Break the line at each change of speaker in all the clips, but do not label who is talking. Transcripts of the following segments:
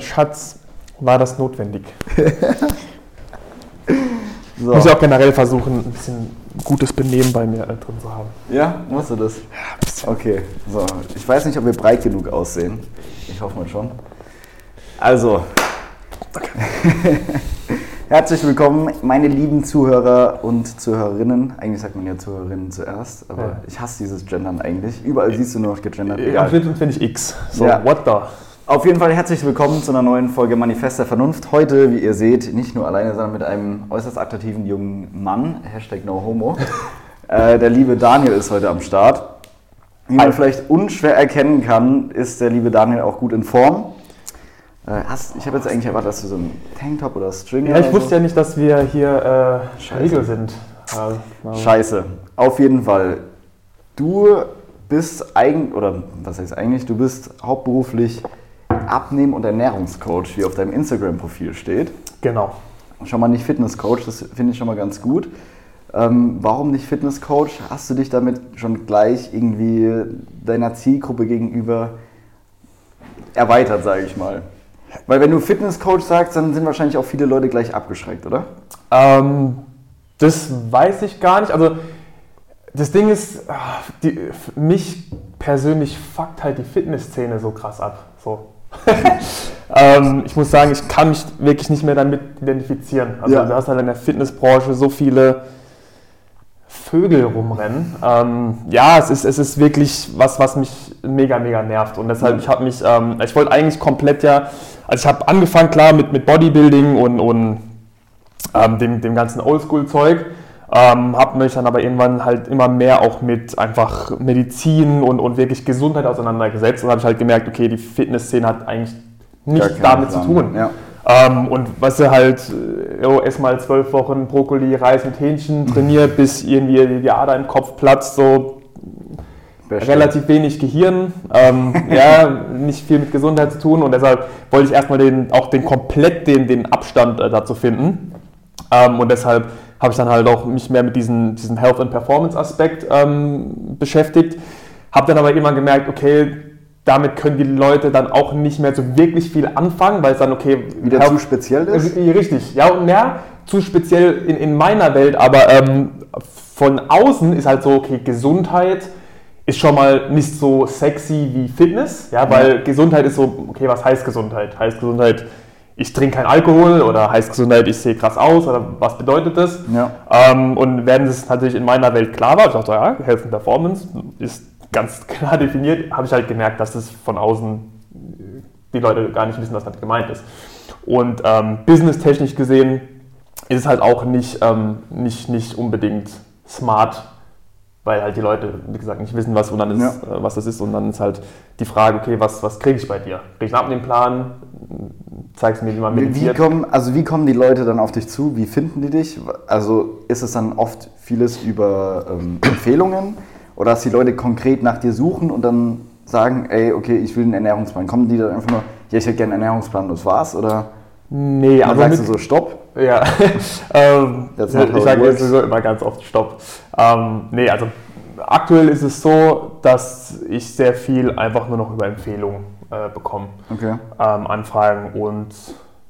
Schatz, war das notwendig? so. Muss ich auch generell versuchen, ein bisschen gutes Benehmen bei mir äh, drin zu haben.
Ja, musst du das? Ja, Okay, so. Ich weiß nicht, ob wir breit genug aussehen. Ich hoffe mal schon. Also. Okay. Herzlich willkommen, meine lieben Zuhörer und Zuhörerinnen. Eigentlich sagt man ja Zuhörerinnen zuerst, aber ja. ich hasse dieses Gendern eigentlich. Überall siehst du nur noch gegendert.
Ja, finde ich X. So, ja. what the?
Auf jeden Fall herzlich willkommen zu einer neuen Folge Manifest der Vernunft. Heute, wie ihr seht, nicht nur alleine, sondern mit einem äußerst attraktiven jungen Mann. Hashtag no homo. äh, der liebe Daniel ist heute am Start. Wie man vielleicht unschwer erkennen kann, ist der liebe Daniel auch gut in Form. Äh, hast, ich habe jetzt eigentlich erwartet, dass du so ein Tanktop oder String
Ja, ich wusste so. ja nicht, dass wir hier äh, Regel sind.
Scheiße. Auf jeden Fall. Du bist eigentlich, oder was heißt eigentlich, du bist hauptberuflich Abnehmen- und Ernährungscoach, wie auf deinem Instagram-Profil steht.
Genau.
Schon mal nicht Fitnesscoach, das finde ich schon mal ganz gut. Ähm, warum nicht Fitnesscoach? Hast du dich damit schon gleich irgendwie deiner Zielgruppe gegenüber erweitert, sage ich mal? Weil wenn du Fitnesscoach sagst, dann sind wahrscheinlich auch viele Leute gleich abgeschreckt, oder?
Ähm, das weiß ich gar nicht. Also das Ding ist, ah, die, mich persönlich fuckt halt die Fitnessszene so krass ab. So. ähm, ich muss sagen, ich kann mich wirklich nicht mehr damit identifizieren. Also ja. du hast halt in der Fitnessbranche so viele Vögel rumrennen. Ähm, ja, es ist, es ist wirklich was, was mich mega, mega nervt. Und deshalb, ich habe mich, ähm, ich wollte eigentlich komplett ja, also ich habe angefangen klar mit, mit Bodybuilding und, und ähm, dem, dem ganzen Oldschool-Zeug. Ähm, habe mich dann aber irgendwann halt immer mehr auch mit einfach Medizin und, und wirklich Gesundheit auseinandergesetzt und habe ich halt gemerkt, okay, die Fitnessszene hat eigentlich nichts damit Plan. zu tun. Ja. Ähm, und was du halt, oh, erstmal zwölf Wochen Brokkoli, Reis und Hähnchen trainiert, bis irgendwie die Ader im Kopf platzt, so Bestimmt. relativ wenig Gehirn, ähm, ja, nicht viel mit Gesundheit zu tun und deshalb wollte ich erstmal den, auch den komplett den, den Abstand äh, dazu finden. Ähm, und deshalb habe ich dann halt auch mich mehr mit diesem, diesem Health and Performance Aspekt ähm, beschäftigt. Habe dann aber immer gemerkt, okay, damit können die Leute dann auch nicht mehr so wirklich viel anfangen, weil es dann, okay.
Wieder Health, zu speziell ist?
Richtig, ja, und ja, zu speziell in, in meiner Welt, aber ähm, von außen ist halt so, okay, Gesundheit ist schon mal nicht so sexy wie Fitness, ja, weil ja. Gesundheit ist so, okay, was heißt Gesundheit? Heißt Gesundheit, ich trinke kein Alkohol oder heißt Gesundheit, ich sehe krass aus oder was bedeutet das? Ja. Ähm, und während es natürlich in meiner Welt klar war, ich dachte, ja, Health and Performance ist ganz klar definiert, habe ich halt gemerkt, dass das von außen die Leute gar nicht wissen, was damit gemeint ist. Und ähm, businesstechnisch gesehen ist es halt auch nicht, ähm, nicht, nicht unbedingt smart weil halt die Leute, wie gesagt, nicht wissen, was, ist, ja. Äh, was das ist. Und dann ist halt die Frage, okay, was, was kriege ich bei dir? Kriege ich einen Abnehmplan? Zeigst mir, wie man
meditiert? Wie kommen, also wie kommen die Leute dann auf dich zu? Wie finden die dich? Also ist es dann oft vieles über ähm, Empfehlungen? Oder dass die Leute konkret nach dir suchen und dann sagen, ey, okay, ich will einen Ernährungsplan. Kommen die dann einfach nur, ja, ich hätte gerne einen Ernährungsplan, das war's? Oder?
Nee,
aber. Dann sagst du so Stopp?
Ja. ähm, ich sage jetzt immer ganz oft Stopp. Ähm, nee, also aktuell ist es so, dass ich sehr viel einfach nur noch über Empfehlungen äh, bekomme. Okay. Ähm, Anfragen und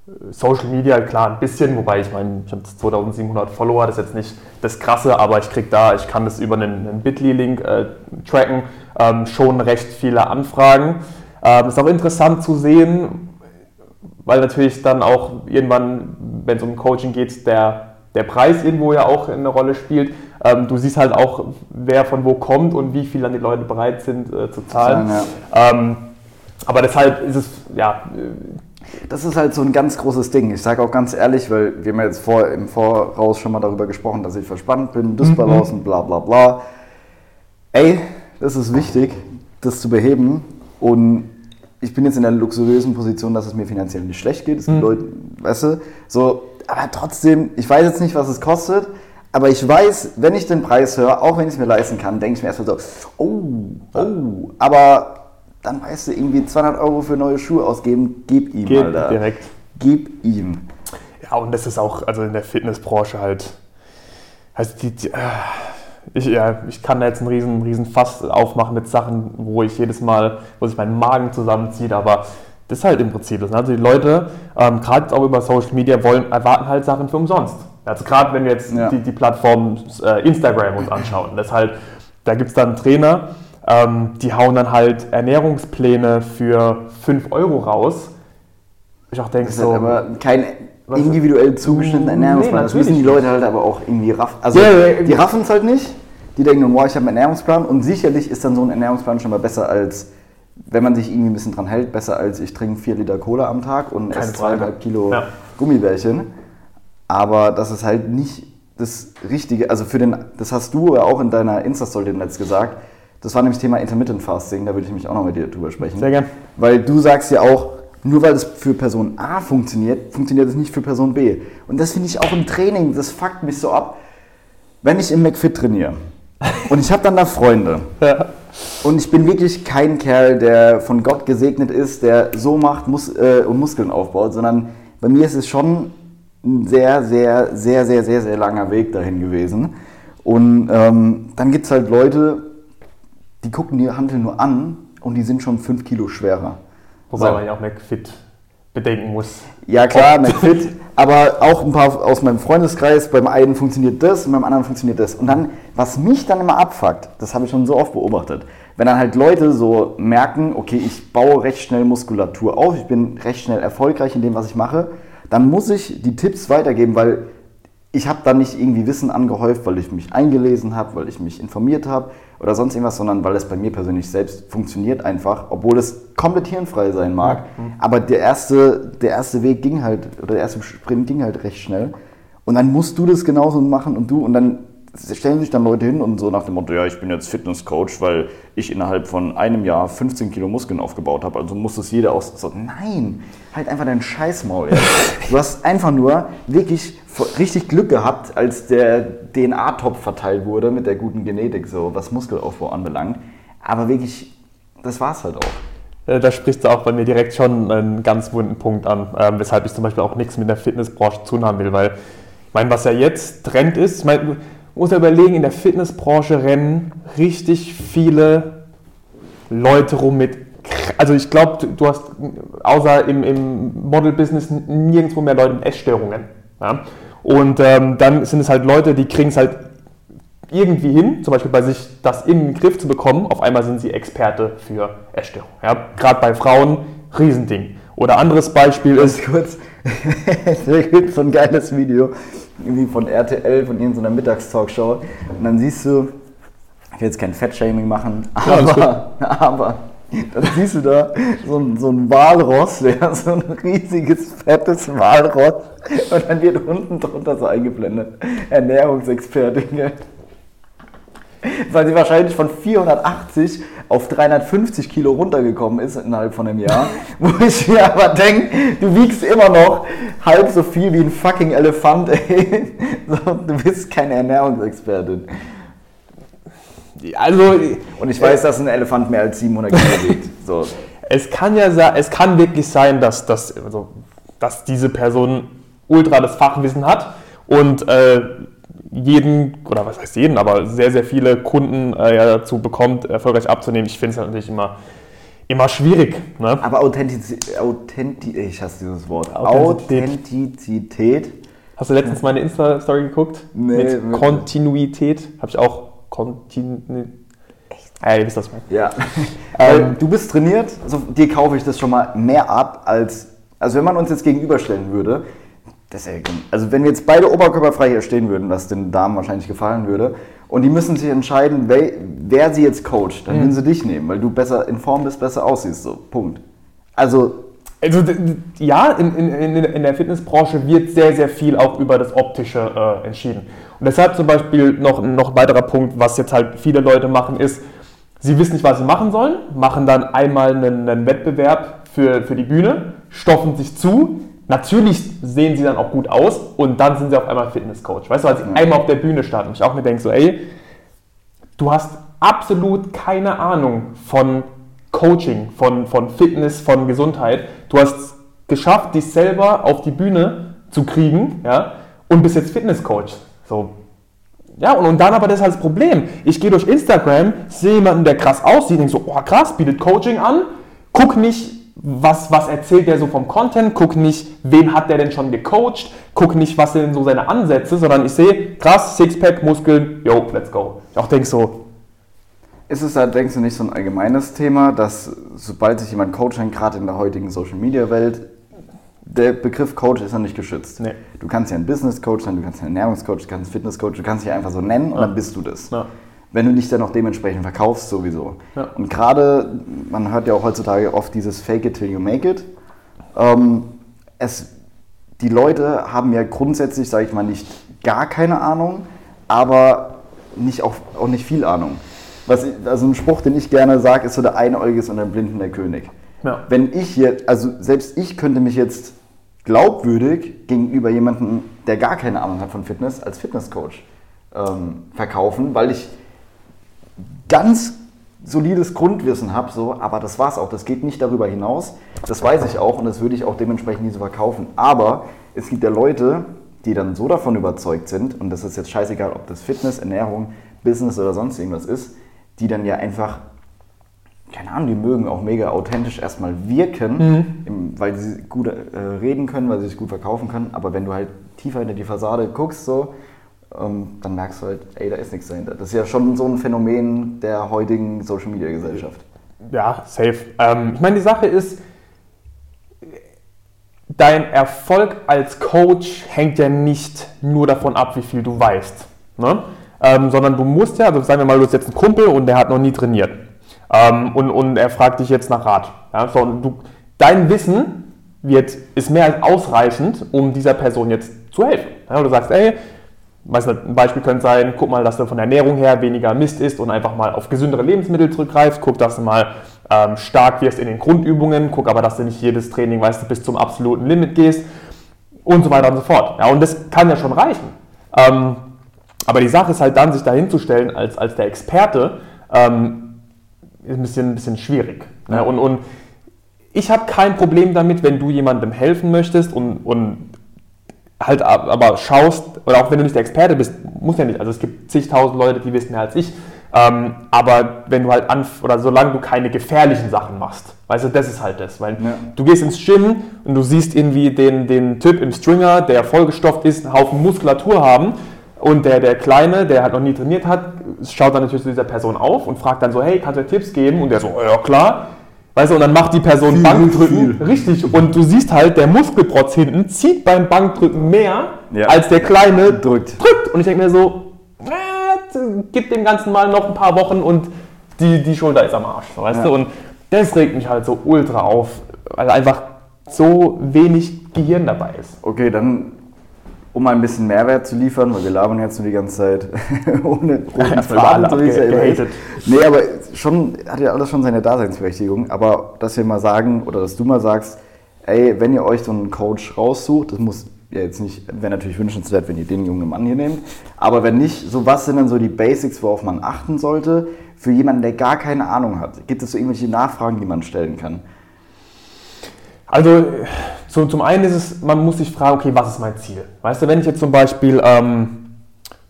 äh, Social Media, klar, ein bisschen, wobei ich meine, ich habe 2700 Follower, das ist jetzt nicht das Krasse, aber ich kriege da, ich kann das über einen, einen Bitly-Link äh, tracken, ähm, schon recht viele Anfragen. Ähm, ist auch interessant zu sehen, weil natürlich dann auch irgendwann, wenn es um Coaching geht, der, der Preis irgendwo ja auch eine Rolle spielt. Ähm, du siehst halt auch, wer von wo kommt und wie viel dann die Leute bereit sind äh, zu zahlen. Ja. Ähm, aber deshalb ist es, ja.
Das ist halt so ein ganz großes Ding. Ich sage auch ganz ehrlich, weil wir haben ja jetzt vor, im Voraus schon mal darüber gesprochen, dass ich verspannt bin, Dysbalance mhm. und bla bla bla. Ey, das ist wichtig, das zu beheben. Und ich bin jetzt in der luxuriösen Position, dass es mir finanziell nicht schlecht geht. Es gibt mhm. Leute, weißt du, so, aber trotzdem, ich weiß jetzt nicht, was es kostet, aber ich weiß, wenn ich den Preis höre, auch wenn ich es mir leisten kann, denke ich mir erstmal so, oh, oh, aber dann weißt du, irgendwie 200 Euro für neue Schuhe ausgeben, gib ihm,
Geht Alter. direkt.
Gib ihm.
Ja, und das ist auch, also in der Fitnessbranche halt, also die, die äh, ich, ja, ich kann da jetzt einen riesen, riesen Fass aufmachen mit Sachen, wo ich jedes Mal, wo sich mein Magen zusammenzieht, aber Das ist halt im Prinzip das. Also die Leute, ähm, gerade auch über Social Media, wollen, erwarten halt Sachen für umsonst. Also gerade wenn wir jetzt
Ja.
die, die Plattform äh, Instagram uns anschauen, das halt, da gibt es dann Trainer, ähm, die hauen dann halt Ernährungspläne für 5 Euro raus. Ich auch denke
Das ist
so,
halt aber kein
Was-
individuell zugeschnittener
Nee,
Ernährungsplan. das
natürlich
müssen die. Leute halt aber auch irgendwie raffen. Also
Ja, ja, ja.
die raffen es halt nicht. Die denken nur, wow, ich habe einen Ernährungsplan und sicherlich ist dann so ein Ernährungsplan schon mal besser als, wenn man sich irgendwie ein bisschen dran hält, besser als ich trinke 4 Liter Cola am Tag und
Keine
esse zweieinhalb Kilo. Gummibärchen. Aber das ist halt nicht das Richtige. Also für den, das hast du ja auch in deiner Insta-Story im Netz gesagt. Das war nämlich Thema Intermittent Fasting, da würde ich mich auch noch mit dir drüber sprechen.
Sehr gern.
Weil du sagst ja auch, nur weil es für Person A funktioniert, funktioniert es nicht für Person B. Und das finde ich auch im Training, das fuckt mich so ab. Wenn ich im McFit trainiere und ich habe dann da Freunde
ja.
und ich bin wirklich kein Kerl, der von Gott gesegnet ist, der so macht Mus äh, und Muskeln aufbaut, sondern bei mir ist es schon ein sehr, sehr, sehr, sehr, sehr, sehr langer Weg dahin gewesen. Und ähm, dann gibt es halt Leute, die gucken die Hantel nur an und die sind schon 5 Kilo schwerer.
Wobei
So.
man ja auch McFit bedenken muss.
Ja klar, McFit, aber auch ein paar aus meinem Freundeskreis, beim einen funktioniert das und beim anderen funktioniert das. Und dann, was mich dann immer abfuckt, das habe ich schon so oft beobachtet, wenn dann halt Leute so merken, okay, ich baue recht schnell Muskulatur auf, ich bin recht schnell erfolgreich in dem, was ich mache, dann muss ich die Tipps weitergeben, weil ich habe da nicht irgendwie Wissen angehäuft, weil ich mich eingelesen habe, weil ich mich informiert habe oder sonst irgendwas, sondern weil es bei mir persönlich selbst funktioniert einfach, obwohl es komplett hirnfrei sein mag. Aber der erste, der erste Weg ging halt, oder der erste Sprint ging halt recht schnell. Und dann musst du das genauso machen und du, und dann stellen sich dann Leute hin und so nach dem Motto, ja, ich bin jetzt Fitnesscoach, weil ich innerhalb von einem Jahr 15 Kilo Muskeln aufgebaut habe, also muss das jeder aus. So, nein, halt einfach deinen Scheißmaul. Du hast einfach nur wirklich richtig Glück gehabt, als der DNA-Topf verteilt wurde mit der guten Genetik, so was Muskelaufbau anbelangt. Aber wirklich, das war's halt auch.
Äh, Da sprichst du auch bei mir direkt schon einen ganz wunden Punkt an, ähm, weshalb ich zum Beispiel auch nichts mit der Fitnessbranche zu tun haben will, weil ich meine, was ja jetzt Trend ist, ich meine, du musst ja überlegen, in der Fitnessbranche rennen richtig viele Leute rum mit, also ich glaube, du, hast außer im, im Model-Business nirgendwo mehr Leute mit Essstörungen. Ja? Und ähm, dann sind es halt Leute, die kriegen es halt irgendwie hin, zum Beispiel bei sich das in den Griff zu bekommen, auf einmal sind sie Experte für Essstörungen. Ja, Gerade bei Frauen, Riesending. Oder anderes Beispiel ist,
kurz, da gibt so ein geiles Video, irgendwie von RTL, von irgendeiner Mittagstalkshow. Und dann siehst du, ich will jetzt kein Fettshaming machen, aber, aber dann siehst du da so ein, so ein Walross, der so ein riesiges, fettes Walross. Und dann wird unten drunter so eingeblendet, Ernährungsexpertin. Weil sie wahrscheinlich von 480 auf 350 Kilo runtergekommen ist innerhalb von einem Jahr. Wo ich mir aber denke, du wiegst immer noch halb so viel wie ein fucking Elefant, ey. So, du bist keine Ernährungsexpertin.
also
Und ich weiß, dass ein Elefant mehr als 700 Kilo wiegt. So.
es kann ja es kann wirklich sein, dass, dass, also, dass diese Person ultra das Fachwissen hat und äh, jeden, oder was heißt jeden, aber sehr, sehr viele Kunden äh, ja, dazu bekommt, erfolgreich abzunehmen. Ich finde es halt natürlich immer, immer schwierig. Ne?
Aber Authentizität, Authenti ich hasse dieses Wort.
Authentizität. Hast du letztens meine Insta-Story geguckt?
Nee,
Mit
wirklich.
Kontinuität. Habe ich auch Kontinu... Ja, ihr wisst, ich meine.
Ja.
Ähm,
du bist trainiert, also dir kaufe ich das schon mal mehr ab als. Also wenn man uns jetzt gegenüberstellen würde, ja, also wenn wir jetzt beide oberkörperfrei hier stehen würden, was den Damen wahrscheinlich gefallen würde, und die müssen sich entscheiden, wer, wer sie jetzt coacht, dann würden sie dich nehmen, weil du besser in Form bist, besser aussiehst. So, Punkt. Also,
Also ja, in, in, in, in der Fitnessbranche wird sehr, sehr viel auch über das Optische äh, entschieden. Und deshalb zum Beispiel noch, noch ein weiterer Punkt, was jetzt halt viele Leute machen, ist, sie wissen nicht, was sie machen sollen, machen dann einmal einen, einen Wettbewerb für, für die Bühne, stoffen sich zu. Natürlich sehen sie dann auch gut aus und dann sind sie auf einmal Fitnesscoach. Weißt du, als sie einmal auf der Bühne starten, ich auch mir denke so, ey, du hast absolut keine Ahnung von Coaching, von, von Fitness, von Gesundheit. Du hast geschafft, dich selber auf die Bühne zu kriegen ja, und bist jetzt Fitnesscoach. So. Ja, und, und dann aber das ist halt das Problem. Ich gehe durch Instagram, sehe jemanden, der krass aussieht, denke so, oh krass, bietet Coaching an, guck nicht was, was erzählt der so vom Content, guck nicht, wen hat der denn schon gecoacht, guck nicht, was sind so seine Ansätze, sondern ich sehe, krass, Sixpack, Muskeln, yo, let's go. Ich auch denke so.
Ist es da, denkst du, nicht so ein allgemeines Thema, dass sobald sich jemand coachen, gerade in der heutigen Social Media Welt, der Begriff Coach ist ja nicht geschützt.
Nee.
Du kannst ja ein Business Coach sein, du kannst ja ein Ernährungscoach, du kannst ein Fitness Coach, du kannst dich einfach so nennen und
Ja.
dann bist du das.
Ja.
Wenn du dich dann auch dementsprechend verkaufst, sowieso.
Ja.
Und gerade, man hört ja auch heutzutage oft dieses Fake it till you make it. Ähm, es, die Leute haben ja grundsätzlich, sage ich mal, nicht gar keine Ahnung, aber nicht auch, auch nicht viel Ahnung. Was ich, also ein Spruch, den ich gerne sage, ist so der Einäugige ist und der Blinden der König.
Ja.
Wenn ich jetzt, also selbst ich könnte mich jetzt glaubwürdig gegenüber jemandem, der gar keine Ahnung hat von Fitness, als Fitnesscoach ähm, verkaufen, weil ich ganz solides Grundwissen habe, so, aber das war's auch. Das geht nicht darüber hinaus. Das weiß ich auch und das würde ich auch dementsprechend nie so verkaufen. Aber es gibt ja Leute, die dann so davon überzeugt sind, und das ist jetzt scheißegal, ob das Fitness, Ernährung, Business oder sonst irgendwas ist, die dann ja einfach, keine Ahnung, die mögen auch mega authentisch erstmal wirken, im, weil sie gut äh, reden können, weil sie sich gut verkaufen können. Aber wenn du halt tiefer hinter die Fassade guckst, so, dann merkst du halt, ey, da ist nichts dahinter. Das ist ja schon so ein Phänomen der heutigen Social Media Gesellschaft.
Ja, safe. Ähm, ich meine, die Sache ist, dein Erfolg als Coach hängt ja nicht nur davon ab, wie viel du weißt. Ne? Ähm, sondern du musst ja, also sagen wir mal, du hast jetzt einen Kumpel und der hat noch nie trainiert. Ähm, und, und er fragt dich jetzt nach Rat. Ja? So, du, dein Wissen wird, ist mehr als ausreichend, um dieser Person jetzt zu helfen. Ja? Du sagst, ey, weiß nicht, ein Beispiel könnte sein, guck mal, dass du von der Ernährung her weniger Mist isst und einfach mal auf gesündere Lebensmittel zurückgreifst. Guck, dass du mal ähm, stark wirst in den Grundübungen. Guck aber, dass du nicht jedes Training, weißt du, bis zum absoluten Limit gehst und so weiter und so fort. Ja, und das kann ja schon reichen. Ähm, aber die Sache ist halt dann, sich dahinzustellen als, als der Experte, ähm, ist ein bisschen, ein bisschen schwierig. Ne? Und, und ich habe kein Problem damit, wenn du jemandem helfen möchtest und, und halt ab- aber schaust, oder auch wenn du nicht der Experte bist, muss ja nicht, also es gibt zigtausend Leute, die wissen mehr als ich, ähm, aber wenn du halt anf oder solange du keine gefährlichen Sachen machst, weißt du, das ist halt das, weil
Ja.
du gehst ins Gym und du siehst irgendwie den, den Typ im Stringer, der vollgestopft ist, einen Haufen Muskulatur haben und der, der Kleine, der halt noch nie trainiert hat, schaut dann natürlich zu dieser Person auf und fragt dann so, hey, kannst du Tipps geben? Und der so, ja klar. Weißt du, und dann macht die Person
Viel,
Bankdrücken.
viel.
Richtig. Und du siehst halt, der Muskelprotz hinten zieht beim Bankdrücken mehr,
Ja.
als der Kleine
Drückt.
drückt. Und ich denke mir so, äh, gib dem Ganzen mal noch ein paar Wochen und die, die Schulter ist am Arsch. Weißt
Ja.
du? Und das regt mich halt so ultra auf, weil einfach so wenig Gehirn dabei ist.
Okay, dann, um mal ein bisschen Mehrwert zu liefern, weil wir labern jetzt nur die ganze Zeit ohne so wie es ja immer ist. Nee, aber schon, hat ja alles schon seine Daseinsberechtigung. Aber dass wir mal sagen, oder dass du mal sagst, ey, wenn ihr euch so einen Coach raussucht, das muss ja jetzt nicht, wäre natürlich wünschenswert, wenn ihr den jungen Mann hier nehmt. Aber wenn nicht, so was sind dann so die Basics, worauf man achten sollte, für jemanden, der gar keine Ahnung hat? Gibt es so irgendwelche Nachfragen, die man stellen kann?
Also so, zum einen ist es, man muss sich fragen, okay, was ist mein Ziel? Weißt du, wenn ich jetzt zum Beispiel ähm,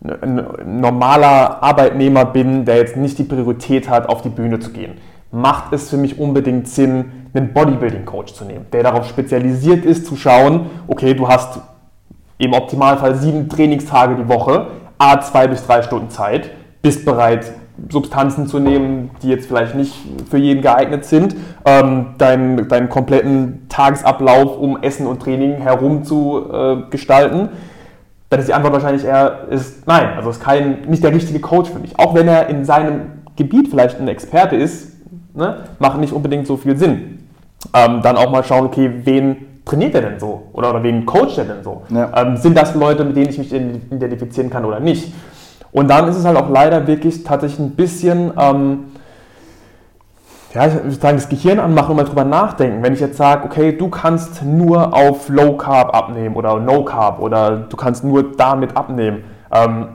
ein normaler Arbeitnehmer bin, der jetzt nicht die Priorität hat, auf die Bühne zu gehen, macht es für mich unbedingt Sinn, einen Bodybuilding-Coach zu nehmen, der darauf spezialisiert ist, zu schauen, okay, du hast im Optimalfall sieben Trainingstage die Woche, a zwei bis drei Stunden Zeit, bist bereit, Substanzen zu nehmen, die jetzt vielleicht nicht für jeden geeignet sind, ähm, deinen, deinen kompletten Tagesablauf um Essen und Training herum zu äh, gestalten, dann ist die Antwort wahrscheinlich eher ist nein. Also ist kein, nicht der richtige Coach für mich. Auch wenn er in seinem Gebiet vielleicht ein Experte ist, ne, macht nicht unbedingt so viel Sinn. Ähm, dann auch mal schauen, okay, wen trainiert er denn so? Oder, oder wen coacht er denn so?
Ja.
Ähm, sind das Leute, mit denen ich mich identifizieren kann oder nicht? Und dann ist es halt auch leider wirklich tatsächlich ein bisschen, ähm, ja, ich würde sagen, das Gehirn anmachen und mal drüber nachdenken. Wenn ich jetzt sage, okay, du kannst nur auf Low Carb abnehmen oder No Carb oder du kannst nur damit abnehmen, ähm,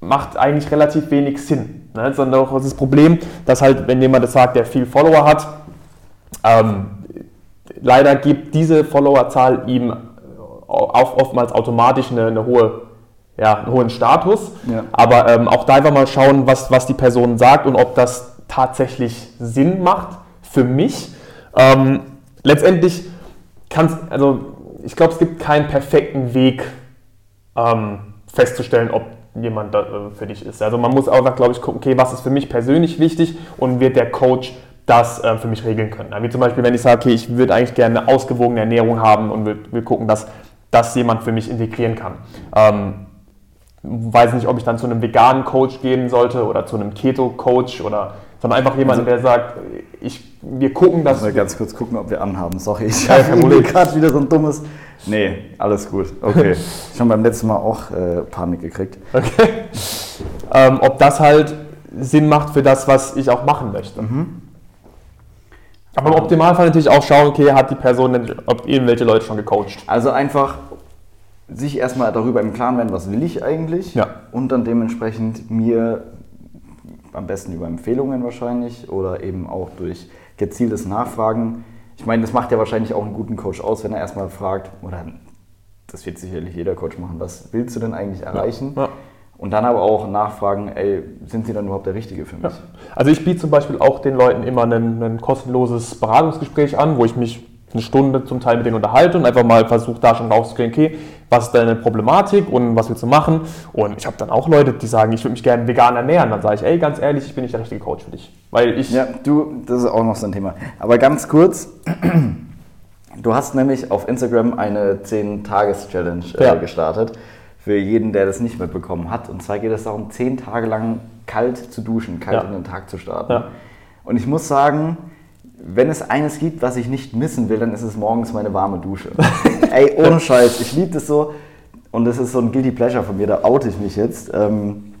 macht eigentlich relativ wenig Sinn. Ne? Sondern auch das Problem, dass halt, wenn jemand das sagt, der viel Follower hat, ähm, leider gibt diese Followerzahl ihm auch oftmals automatisch eine, eine hohe, ja, einen hohen Status.
Ja.
Aber ähm, auch da einfach mal schauen, was, was die Person sagt und ob das tatsächlich Sinn macht für mich. Ähm, letztendlich kannst, also ich glaube, es gibt keinen perfekten Weg ähm, festzustellen, ob jemand da, äh, für dich ist. Also man muss auch, glaube ich, gucken, okay, was ist für mich persönlich wichtig und wird der Coach das äh, für mich regeln können. Wie zum Beispiel, wenn ich sage, okay, ich würde eigentlich gerne eine ausgewogene Ernährung haben und will, will gucken, dass das jemand für mich integrieren kann. Ähm, weiß nicht, ob ich dann zu einem veganen Coach gehen sollte oder zu einem Keto-Coach oder sondern einfach jemanden,
Also-
der sagt, ich, wir gucken, dass
Mal ganz kurz gucken, ob wir anhaben. Sorry, ich
Ja,
habe gerade wieder so ein dummes. Nee, alles gut. Okay. ich habe beim letzten Mal auch äh, Panik gekriegt.
Okay. Ähm, ob das halt Sinn macht für das, was ich auch machen möchte. Aber im Optimalfall natürlich auch schauen, okay, hat die Person denn, ob irgendwelche Leute schon gecoacht.
Also einfach sich erstmal darüber im Klaren werden, was will ich eigentlich.
Ja.
Und dann dementsprechend mir am besten über Empfehlungen wahrscheinlich oder eben auch durch gezieltes Nachfragen. Ich meine, das macht ja wahrscheinlich auch einen guten Coach aus, wenn er erstmal fragt, oder das wird sicherlich jeder Coach machen, was willst du denn eigentlich erreichen?
Ja.
Und dann aber auch nachfragen, ey, sind sie dann überhaupt der Richtige für mich?
Ja. Also ich biete zum Beispiel auch den Leuten immer ein, ein kostenloses Beratungsgespräch an, wo ich mich eine Stunde zum Teil mit denen unterhalte und einfach mal versuche da schon rauszukriegen, okay, was ist deine Problematik und was willst du machen? Und ich habe dann auch Leute, die sagen, ich würde mich gerne vegan ernähren. Dann sage ich, ey, ganz ehrlich, ich bin nicht der richtige Coach für dich. Weil ich,
Ja, du, das ist auch noch so ein Thema. Aber ganz kurz, du hast nämlich auf Instagram eine 10-Tages-Challenge äh,
Ja.
gestartet. Für jeden, der das nicht mitbekommen hat. Und zwar geht es darum, 10 Tage lang kalt zu duschen, kalt
Ja.
in den Tag zu starten.
Ja.
Und ich muss sagen, wenn es eines gibt, was ich nicht missen will, dann ist es morgens meine warme Dusche. Ey, ohne Scheiß, ich liebe das so. Und das ist so ein Guilty Pleasure von mir, da oute ich mich jetzt. Ähm,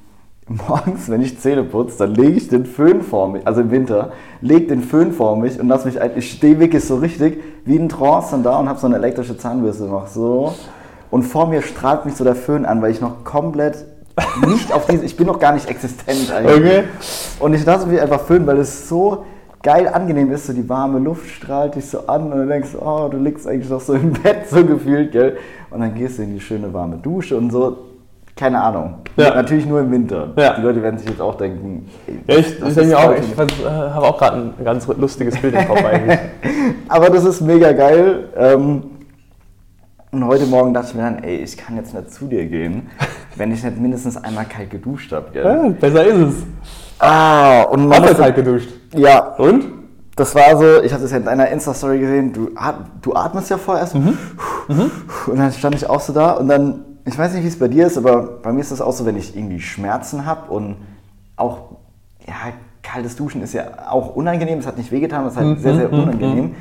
morgens, wenn ich Zähne putze, dann lege ich den Föhn vor mich, also im Winter, lege den Föhn vor mich und lass mich ein, ich stehe wirklich so richtig wie in Trance dann da und habe so eine elektrische Zahnbürste noch so. Und vor mir strahlt mich so der Föhn an, weil ich noch komplett nicht auf diese, ich bin noch gar nicht existent eigentlich.
Okay.
Und ich lasse mich einfach föhnen, weil es so geil angenehm ist, so die warme Luft strahlt dich so an und du denkst, oh, du liegst eigentlich noch so im Bett, so gefühlt, gell? Und dann gehst du in die schöne warme Dusche und so, keine Ahnung.
Ja.
Natürlich nur im Winter.
Ja.
Die Leute werden sich jetzt auch denken, ey,
ich, ich denke auch, ich äh, habe auch gerade ein ganz lustiges Bild im Kopf eigentlich.
Aber das ist mega geil. Ähm, und heute Morgen dachte ich mir dann, ey, ich kann jetzt nicht zu dir gehen, wenn ich nicht mindestens einmal kalt geduscht habe, gell?
Ja, besser ist es.
Ah, und man
Hast du kalt geduscht?
Ja,
Und?
Das war so, ich hatte es ja in deiner Insta-Story gesehen, du, du atmest ja vorher erst.
Mhm.
Und dann stand ich auch so da und dann, ich weiß nicht, wie es bei dir ist, aber bei mir ist das auch so, wenn ich irgendwie Schmerzen habe und auch, ja, kaltes Duschen ist ja auch unangenehm, es hat nicht wehgetan, es ist halt sehr,
Mhm,
sehr unangenehm.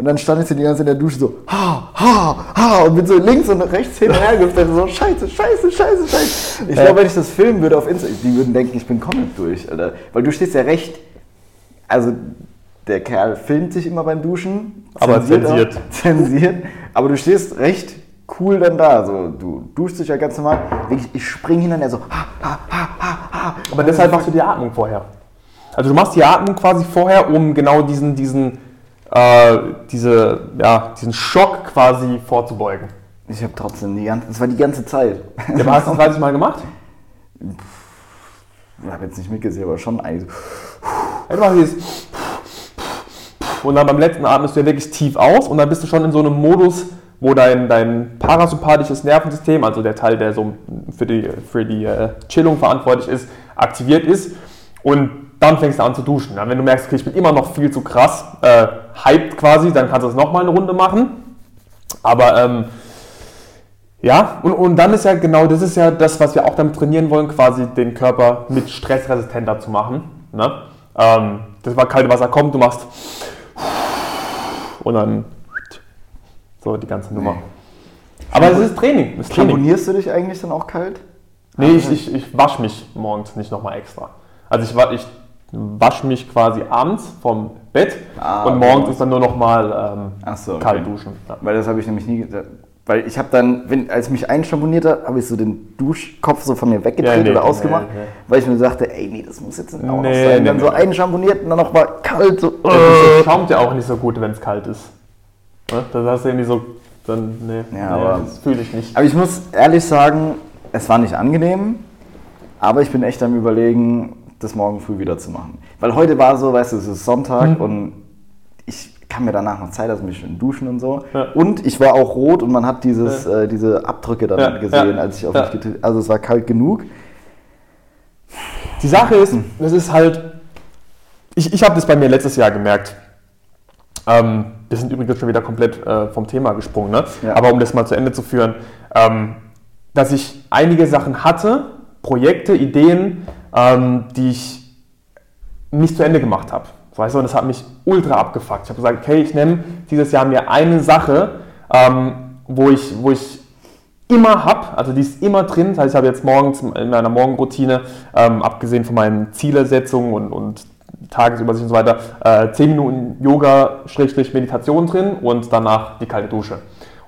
Und dann stand ich so die ganze Zeit in der Dusche so, ha, ha, ha, und bin so links und rechts hin und her gehüpft, so, scheiße, scheiße, scheiße, scheiße. Ich glaube, wenn ich das filmen würde auf Insta, die würden denken, ich bin komplett durch, Alter. Weil du stehst ja recht, also der Kerl filmt sich immer beim Duschen.
Aber
auch-
zensiert.
Zensiert. Aber du stehst recht cool dann da. So, du duschst dich ja ganz normal. Ich spring hin und er so, ha, ha, ha, ha, ha.
Aber deshalb machst du die Atmung vorher. Also du machst die Atmung quasi vorher, um genau diesen, diesen, äh, diese, ja, diesen Schock quasi vorzubeugen.
Ich habe trotzdem die ganze, das war die ganze Zeit.
Ja, aber hast du das 30 Mal gemacht?
Ich habe jetzt nicht mitgesehen, aber schon eigentlich.
Ja, du machst dieses und dann beim letzten atmest du ja wirklich tief aus und dann bist du schon in so einem Modus, wo dein, dein parasympathisches Nervensystem, also der Teil, der so für die, für die äh, Chillung verantwortlich ist, aktiviert ist. Und dann fängst du an zu duschen. Dann, wenn du merkst, okay, ich bin immer noch viel zu krass äh, hyped quasi, dann kannst du das nochmal eine Runde machen. Aber ähm, ja, und, und dann ist ja genau, das ist ja das, was wir auch damit trainieren wollen, quasi den Körper mit stressresistenter zu machen. Ne? Ähm, das war kalte Wasser kommt, du machst und dann so die ganze Nummer. Aber es ist Training. Es ist Training.
Shamponierst du dich eigentlich dann auch kalt?
Nee, ich, ich, ich wasche mich morgens nicht nochmal extra. Also ich, ich wasche mich quasi abends vom Bett
Ah,
und
okay.
morgens ist dann nur nochmal ähm,
so, okay.
kalt duschen. Ja.
Weil das habe ich nämlich nie. Weil ich habe dann, wenn, als ich mich einschamponiert habe, habe ich so den Duschkopf so von mir weggedreht
Ja, nee,
oder ausgemacht,
nee, nee.
weil ich mir dachte, ey, nee, das muss jetzt auch noch sein. dann so einschamponiert und dann nochmal kalt. So,
Das
äh.
schaumt ja auch nicht so gut, wenn es kalt ist. Ne? Das hast du irgendwie so, dann, nee,
Ja, aber-
das fühle ich nicht.
Aber ich muss ehrlich sagen, es war nicht angenehm, aber ich bin echt am überlegen, das morgen früh wieder zu machen. Weil heute war so, weißt du, es ist Sonntag
Mhm.
und ich kam mir danach noch Zeit, also mich schön duschen und so.
Ja.
Und ich war auch rot und man hat dieses, äh, diese Abdrücke dann
Ja,
gesehen,
ja,
als ich auf
ja.
mich getötet Also es war kalt genug.
Die Sache ist, das ist halt, ich, ich habe das bei mir letztes Jahr gemerkt. Ähm, wir sind übrigens schon wieder komplett äh, vom Thema gesprungen, ne?
Ja.
aber um das mal zu Ende zu führen, ähm, dass ich einige Sachen hatte, Projekte, Ideen, ähm, die ich nicht zu Ende gemacht habe. Weißt du, und das hat mich ultra abgefuckt. Ich habe gesagt, okay, ich nehme dieses Jahr mir eine Sache, ähm, wo, ich, wo ich immer habe, also die ist immer drin. Das heißt, ich habe jetzt morgens in meiner Morgenroutine, ähm, abgesehen von meinen Zielersetzungen und, und Tagesübersicht und so weiter, äh, 10 Minuten Yoga-Meditation drin und danach die kalte Dusche.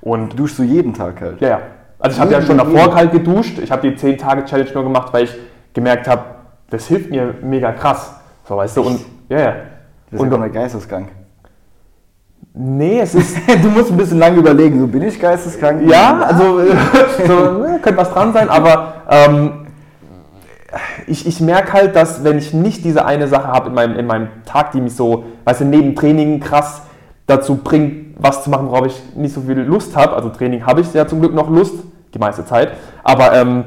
Und
Duschst du jeden Tag kalt?
ja, ja. Also ich habe ja schon davor
jeden.
kalt geduscht. Ich habe die 10-Tage-Challenge nur gemacht, weil ich gemerkt habe, das hilft mir mega krass. So, weißt du, und ja, ja.
Das ist
Und
ja komplett geisteskrank.
nee, es ist,
du musst ein bisschen lange überlegen, so bin ich geisteskrank?
Ja, also so, äh, könnte was dran sein, aber ähm, ich, ich merke halt, dass wenn ich nicht diese eine Sache habe in meinem, in meinem Tag, die mich so, weißt du, neben Training krass dazu bringt, was zu machen, worauf ich nicht so viel Lust habe, also Training habe ich ja zum Glück noch Lust, die meiste Zeit, aber ähm,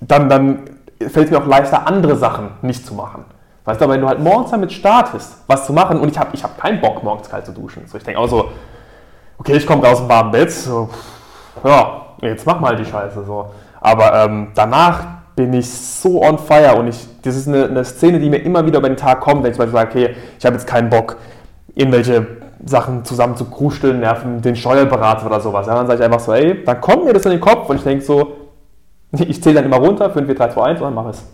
dann, dann fällt es mir auch leichter, andere Sachen nicht zu machen. Weißt du, aber wenn du halt morgens damit startest, was zu machen, und ich habe ich hab keinen Bock, morgens kalt zu duschen. So, ich denke auch so, okay, ich komme raus dem warmen Bett, so, ja, jetzt mach mal die Scheiße. So. Aber ähm, danach bin ich so on fire und ich, das ist eine, eine Szene, die mir immer wieder über den Tag kommt, wenn ich zum Beispiel sage, okay, ich habe jetzt keinen Bock, irgendwelche Sachen zusammen zu krusteln, nerven den Steuerberater oder sowas. Ja, dann sage ich einfach so, ey, dann kommt mir das in den Kopf und ich denke so, ich zähle dann immer runter, 5, 4, 3, 2, 1 und dann mache ich es.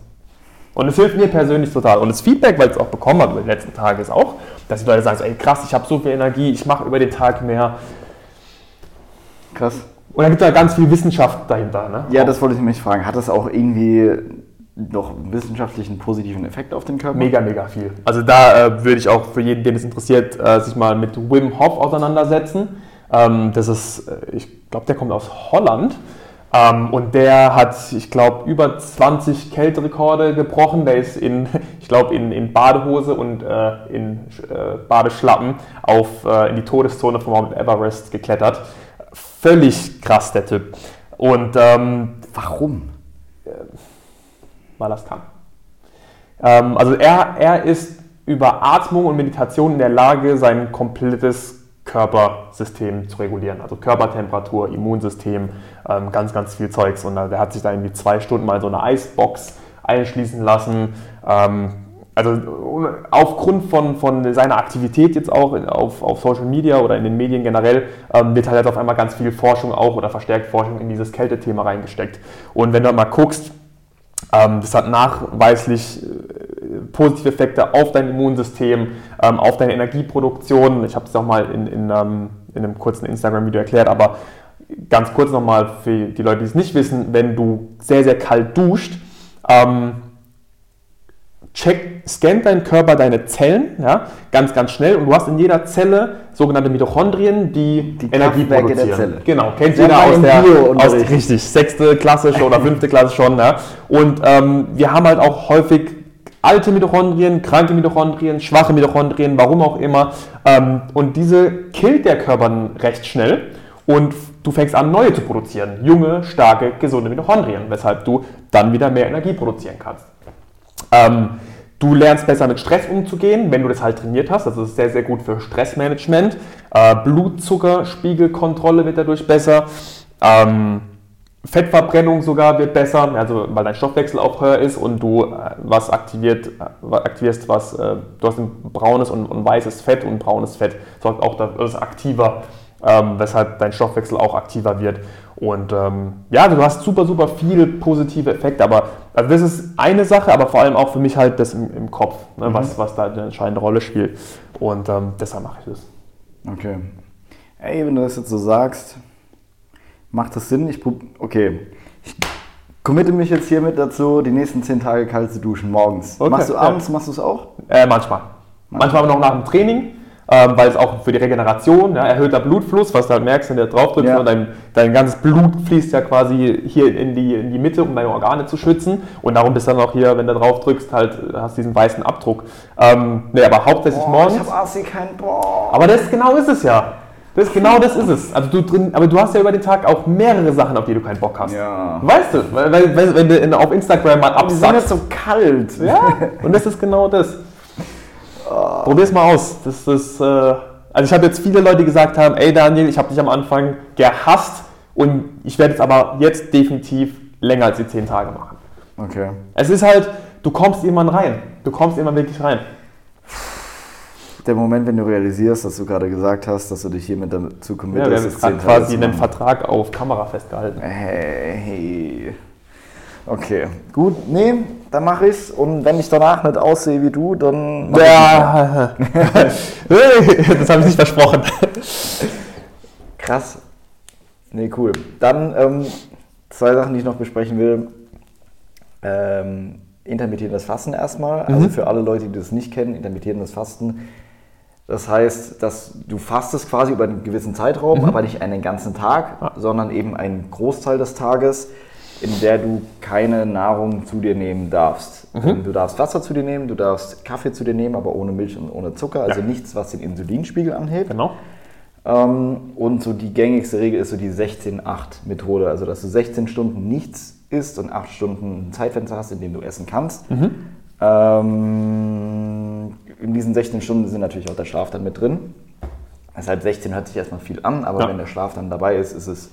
Und es hilft mir persönlich total. Und das Feedback, weil ich es auch bekommen habe über die letzten Tage, ist auch, dass die Leute sagen, so, ey krass, ich habe so viel Energie, ich mache über den Tag mehr.
Krass.
Und da gibt es da ganz viel Wissenschaft dahinter. Ne?
Ja, das wollte ich mich fragen. Hat das auch irgendwie noch einen wissenschaftlichen positiven Effekt auf den Körper?
Mega, mega viel. Also da äh, würde ich auch für jeden, den es interessiert, äh, sich mal mit Wim Hof auseinandersetzen. Ähm, das ist, äh, ich glaube, der kommt aus Holland. Ähm, und der hat, ich glaube, über 20 Kälterekorde gebrochen. Der ist in, ich glaube, in, in Badehose und äh, in äh, Badeschlappen auf, äh, in die Todeszone von Mount Everest geklettert. Völlig krass, der Typ. Und ähm,
Warum?
weil er es kann. Ähm, also er, er ist über Atmung und Meditation in der Lage, sein komplettes Körpersystem zu regulieren. Also Körpertemperatur, Immunsystem, ähm, ganz, ganz viel Zeugs. Und der hat sich da irgendwie zwei Stunden mal so eine Eisbox einschließen lassen. Ähm, also un- aufgrund von, von seiner Aktivität jetzt auch auf, auf Social Media oder in den Medien generell ähm, wird halt jetzt auf einmal ganz viel Forschung auch oder verstärkt Forschung in dieses Kältethema reingesteckt. Und wenn du mal guckst, ähm, das hat nachweislich äh, positive Effekte auf dein Immunsystem, ähm, auf deine Energieproduktion. Ich habe es auch mal in, in, ähm, in einem kurzen Instagram-Video erklärt, aber ganz kurz nochmal für die Leute, die es nicht wissen, wenn du sehr, sehr kalt duscht, ähm, check, scannt dein Körper deine Zellen, ja, ganz, ganz schnell und du hast in jeder Zelle sogenannte Mitochondrien, die,
Die
Energie
Kraftwerke der
produzieren.
Zelle.
Genau, kennt
Ja,
jeder aus der, aus, richtig, sechste Klasse schon oder fünfte Klasse schon. Ja. Und ähm, wir haben halt auch häufig alte Mitochondrien, kranke Mitochondrien, schwache Mitochondrien, warum auch immer. Ähm, und diese killt der Körper recht schnell und du fängst an, neue zu produzieren. Junge, starke, gesunde Mitochondrien, weshalb du dann wieder mehr Energie produzieren kannst. Ähm, du lernst besser mit Stress umzugehen, wenn du das halt trainiert hast. Das ist sehr, sehr gut für Stressmanagement. Äh, Blutzuckerspiegelkontrolle wird dadurch besser. Ähm, Fettverbrennung sogar wird besser, also weil dein Stoffwechsel auch höher ist und du äh, was aktiviert, äh, aktivierst, was äh, du hast ein braunes und, und weißes Fett und braunes Fett sorgt auch dafür, das ist aktiver, ähm, weshalb dein Stoffwechsel auch aktiver wird. Und ähm, ja, du hast super, super viele positive Effekte, aber also das ist eine Sache, aber vor allem auch für mich halt das im, im Kopf, ne, was, was da eine entscheidende Rolle spielt. Und ähm, deshalb mache ich das.
Okay. Ey, wenn du das jetzt so sagst, macht das Sinn? Ich okay. Ich committe mich jetzt hiermit dazu, die nächsten zehn Tage kalt zu duschen morgens.
Okay,
machst du
ja.
abends, machst du es auch?
Äh, manchmal. Manchmal aber noch nach dem Training. Ähm, weil es auch für die Regeneration, ja, erhöhter Blutfluss, was du halt merkst, wenn du drauf drückst,
Ja.
und dein, dein ganzes Blut fließt ja quasi hier in die, in die Mitte, um deine Organe zu schützen. Und darum bist du dann auch hier, wenn du drauf drückst, halt hast diesen weißen Abdruck. Ähm, nee, aber hauptsächlich morgens.
ich habe Asi kein Boah.
Aber das genau ist es ja. Das genau das ist es. Also du drin, aber du hast ja über den Tag auch mehrere Sachen, auf die du keinen Bock hast.
Ja.
Weißt du, weil, weil, wenn du auf Instagram mal
Die sind jetzt so kalt.
Ja, und das ist genau das. Probier's mal aus. Das ist, äh, also ich habe jetzt viele Leute, gesagt haben, ey Daniel, ich habe dich am Anfang gehasst und ich werde es aber jetzt definitiv länger als die 10 Tage machen.
Okay.
Es ist halt, du kommst irgendwann rein. Du kommst irgendwann wirklich rein.
Der Moment, wenn du realisierst, dass du gerade gesagt hast, dass du dich hiermit dazu
Ja, wir
committest,
haben quasi einen. Vertrag auf Kamera festgehalten.
Hey. Okay, gut. Nee, dann mache ich's. Und wenn ich danach nicht aussehe wie du, dann.
Ja, das habe ich nicht versprochen.
Krass. Nee, cool. Dann ähm, zwei Sachen, die ich noch besprechen will. Ähm, intermittierendes Fasten erstmal. Also für alle Leute, die das nicht kennen, intermittierendes Fasten. Das heißt, dass du fastest quasi über einen gewissen Zeitraum, aber nicht einen ganzen Tag, sondern eben einen Großteil des Tages, in der du keine Nahrung zu dir nehmen darfst. Ähm, Du darfst Wasser zu dir nehmen, du darfst Kaffee zu dir nehmen, aber ohne Milch und ohne Zucker, also
Ja.
nichts, was den Insulinspiegel anhebt.
Genau.
Ähm, und so die gängigste Regel ist so die 16-8-Methode, also dass du 16 Stunden nichts isst und 8 Stunden ein Zeitfenster hast, in dem du essen kannst. Ähm, in diesen 16 Stunden sind natürlich auch der Schlaf dann mit drin. Deshalb 16 hört sich erstmal viel an, aber
Ja.
wenn der Schlaf dann dabei ist, ist es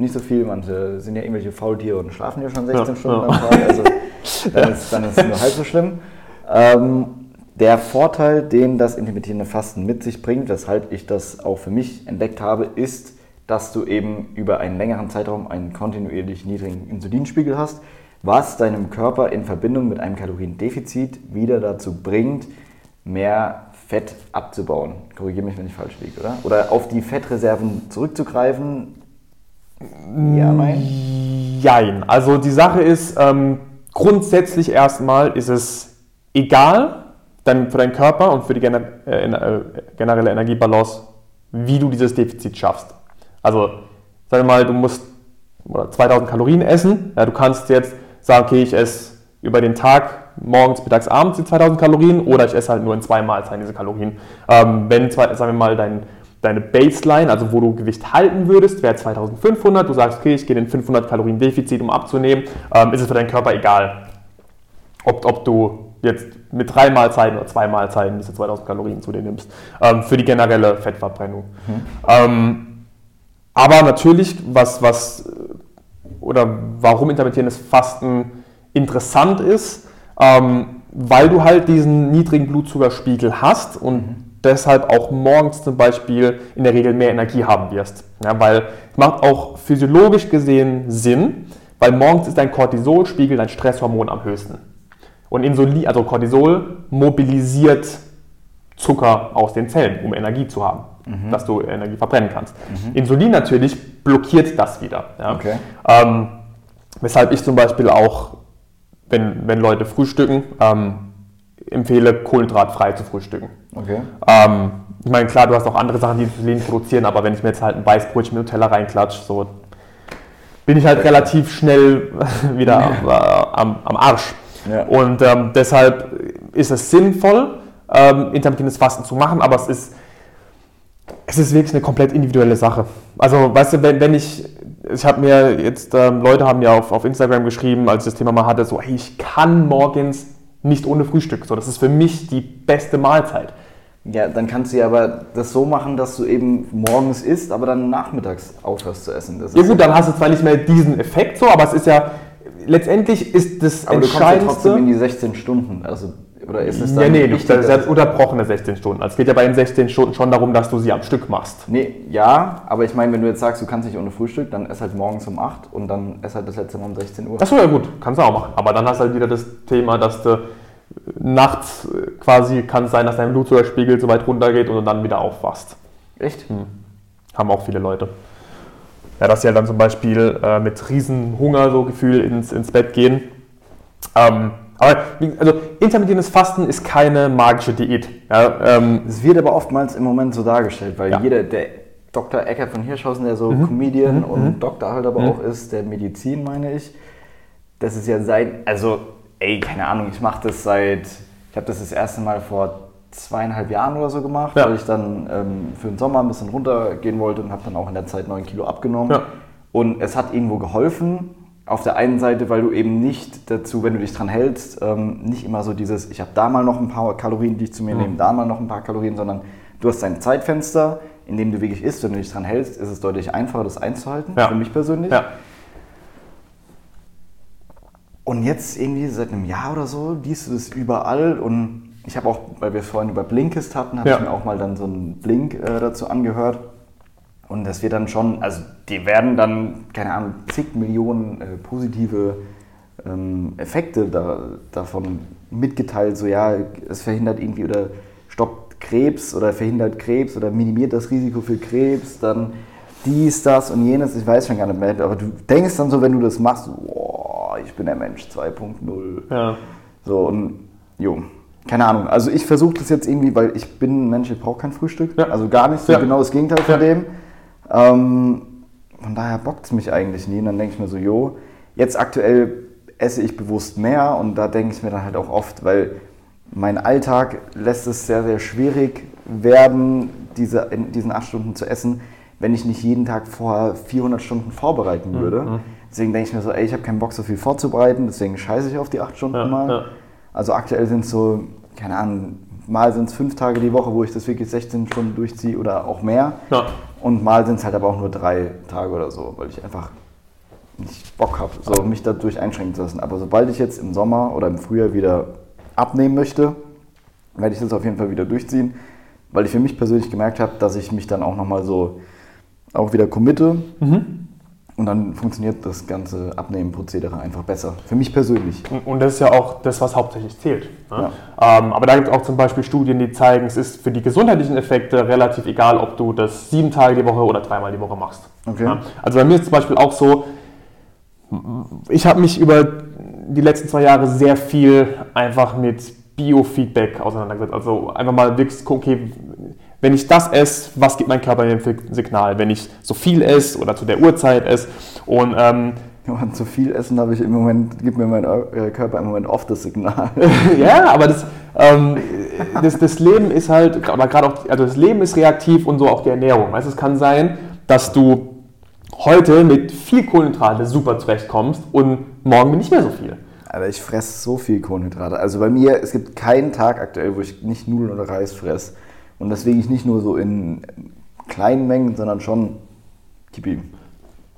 nicht so viel. Manche sind ja irgendwelche Faultiere und schlafen ja schon 16
Ja,
Stunden
ja.
am Tag. Also dann ist, dann ist es nur halb so schlimm. Ähm, der Vorteil, den das intermittierende Fasten mit sich bringt, weshalb ich das auch für mich entdeckt habe, ist, dass du eben über einen längeren Zeitraum einen kontinuierlich niedrigen Insulinspiegel hast, was deinem Körper in Verbindung mit einem Kaloriendefizit wieder dazu bringt, mehr Fett abzubauen. Korrigiere mich, wenn ich falsch liege, oder? Oder auf die Fettreserven zurückzugreifen. Ja, nein.
Jein. Also die Sache ist, ähm, grundsätzlich erstmal ist es egal dann für deinen Körper und für die gener äh, äh, generelle Energiebalance, wie du dieses Defizit schaffst. Also sagen wir mal, du musst oder 2000 Kalorien essen. Ja, du kannst jetzt sagen, okay, ich esse über den Tag morgens, mittags, abends die 2000 Kalorien oder ich esse halt nur in zwei Mahlzeiten diese Kalorien. Ähm, wenn, sagen wir mal, dein, deine Baseline, also wo du Gewicht halten würdest, wäre 2500. Du sagst, okay, ich gehe in 500 Kalorien Defizit, um abzunehmen, ähm, ist es für deinen Körper egal, ob, ob du jetzt mit drei Mahlzeiten oder zwei Mahlzeiten diese 2000 Kalorien zu dir nimmst, ähm, für die generelle Fettverbrennung. Ähm, aber natürlich, was, was äh, oder warum intermittierendes Fasten interessant ist, ähm, weil du halt diesen niedrigen Blutzuckerspiegel hast und deshalb auch morgens zum Beispiel in der Regel mehr Energie haben wirst. Ja, weil es macht auch physiologisch gesehen Sinn, weil morgens ist dein Cortisolspiegel, dein Stresshormon am höchsten. Und Insulin, also Cortisol, mobilisiert Zucker aus den Zellen, um Energie zu haben, dass du Energie verbrennen kannst. Insulin natürlich blockiert das wieder. Ja?
Okay.
Ähm, weshalb ich zum Beispiel auch, wenn, wenn Leute frühstücken, ähm, empfehle, kohlenhydratfrei zu frühstücken.
Okay.
Ähm, ich meine, klar, du hast auch andere Sachen, die Insulin produzieren, aber wenn ich mir jetzt halt ein Weißbrötchen mit Nutella reinklatsche, so bin ich halt relativ schnell wieder am, äh, am, am Arsch.
Ja.
Und ähm, deshalb ist es sinnvoll, ähm, intermittierendes Fasten zu machen, aber es ist, es ist wirklich eine komplett individuelle Sache. Also, weißt du, wenn, wenn ich, ich habe mir jetzt, ähm, Leute haben ja auf, auf Instagram geschrieben, als ich das Thema mal hatte, so, hey, ich kann morgens nicht ohne Frühstück. So, das ist für mich die beste Mahlzeit.
Ja, dann kannst du ja aber das so machen, dass du eben morgens isst, aber dann nachmittags aufhörst zu essen. Das
Ja gut, dann hast du zwar nicht mehr diesen Effekt so, aber es ist ja, letztendlich ist das
aber du kommst ja trotzdem in
Entscheidendste...
die 16 Stunden. Also, oder ist es
Ja,
dann
nee, du-
wichtig,
das ist unterbrochene 16 Stunden. Also es geht ja bei den 16 Stunden schon darum, dass du sie am Stück machst.
Nee, ja, aber ich meine, wenn du jetzt sagst, du kannst nicht ohne Frühstück, dann ess halt morgens um 8 und dann ess halt das letzte Mal um 16 Uhr.
Achso, ja gut, kannst du auch machen. Aber dann hast du halt wieder das Thema, dass du nachts äh, quasi kann es sein, dass dein Blutzuckerspiegel so weit runtergeht und du dann wieder aufwachst.
Echt?
Haben auch viele Leute. Ja, dass sie halt dann zum Beispiel äh, mit Riesenhunger so Gefühl ins, ins Bett gehen. Ähm, Aber also intermittierendes Fasten ist keine magische Diät. Ja, ähm,
Es wird aber oftmals im Moment so dargestellt, weil
Ja. Mhm.
jeder, der Dr. Eckert von Hirschhausen, der so Comedian und Doktor halt aber auch ist, der Medizin, meine ich, das ist ja sein, also, ey, keine Ahnung, ich mache das seit, ich habe das das erste Mal vor zweieinhalb Jahren oder so gemacht,
Ja.
weil ich dann ähm, für den Sommer ein bisschen runtergehen wollte und habe dann auch in der Zeit 9 Kilo abgenommen. Und es hat irgendwo geholfen. Auf der einen Seite, weil du eben nicht dazu, wenn du dich dran hältst, ähm, nicht immer so dieses, ich habe da mal noch ein paar Kalorien, die ich zu mir nehme, da mal noch ein paar Kalorien, sondern du hast dein Zeitfenster, in dem du wirklich isst. Wenn du dich dran hältst, ist es deutlich einfacher, das einzuhalten,
Ja.
für mich persönlich.
ja.
Und jetzt irgendwie seit einem Jahr oder so liest du das überall und ich habe auch, weil wir es vorhin über Blinkist hatten, habe
Ja.
ich mir auch mal dann so einen Blink äh, dazu angehört. Und das wird dann schon, also die werden dann, keine Ahnung, zig Millionen äh, positive ähm, Effekte da, davon mitgeteilt. So ja, es verhindert irgendwie oder stoppt Krebs oder verhindert Krebs oder minimiert das Risiko für Krebs, dann dies, das und jenes, ich weiß schon gar nicht mehr. Aber du denkst dann so, wenn du das machst, so, boah, ich bin der Mensch 2.0.
ja.
So und jo, keine Ahnung. Also ich versuche das jetzt irgendwie, weil ich bin ein Mensch, ich brauche kein Frühstück.
Ja.
Also gar nicht, so
Ja.
genau das Gegenteil von dem. Ähm, von daher bockt es mich eigentlich nie. Und dann denke ich mir so, jo, jetzt aktuell esse ich bewusst mehr und da denke ich mir dann halt auch oft, weil mein Alltag lässt es sehr, sehr schwierig werden, diese, in diesen acht Stunden zu essen, wenn ich nicht jeden Tag vorher 400 Stunden vorbereiten würde.
Mhm.
Deswegen denke ich mir so, ey, ich habe keinen Bock, so viel vorzubereiten, deswegen scheiße ich auf die acht Stunden
Ja,
mal.
ja.
Also aktuell sind es so, keine Ahnung, mal sind es fünf Tage die Woche, wo ich das wirklich 16 Stunden durchziehe oder auch mehr.
Ja.
Und mal sind es halt aber auch nur drei Tage oder so, weil ich einfach nicht Bock habe, so mich dadurch einschränken zu lassen. Aber sobald ich jetzt im Sommer oder im Frühjahr wieder abnehmen möchte, werde ich das auf jeden Fall wieder durchziehen, weil ich für mich persönlich gemerkt habe, dass ich mich dann auch nochmal so auch wieder committe und dann funktioniert das ganze Abnehmen-Prozedere einfach besser. Für mich persönlich.
Und- das ist ja auch das, was hauptsächlich zählt. Ne?
Ja.
Ähm, aber da gibt es auch zum Beispiel Studien, die zeigen, es ist für die gesundheitlichen Effekte relativ egal, ob du das sieben Tage die Woche oder dreimal die Woche machst.
Okay.
Ja? Also bei mir ist zum Beispiel auch so, ich habe mich über die letzten zwei Jahre sehr viel einfach mit Biofeedback auseinandergesetzt. Also einfach mal wirklich gucken, okay, wenn ich das esse, was gibt mein Körper mir für ein Signal? Wenn ich so viel esse oder zu der Uhrzeit esse. Und ähm,
man zu viel essen, habe ich im Moment, gibt mir mein äh, Körper im Moment oft das Signal.
ja, aber das, ähm, das, das Leben ist halt, oder gerade auch, also das Leben ist reaktiv und so auch die Ernährung. Weißt, es kann sein, dass du heute mit viel Kohlenhydrate super zurechtkommst und morgen mit nicht mehr so viel.
Alter, ich fresse so viel Kohlenhydrate. Also bei mir, es gibt keinen Tag aktuell, wo ich nicht Nudeln oder Reis fresse. Und deswegen ich nicht nur so in kleinen Mengen, sondern schon gib ihm.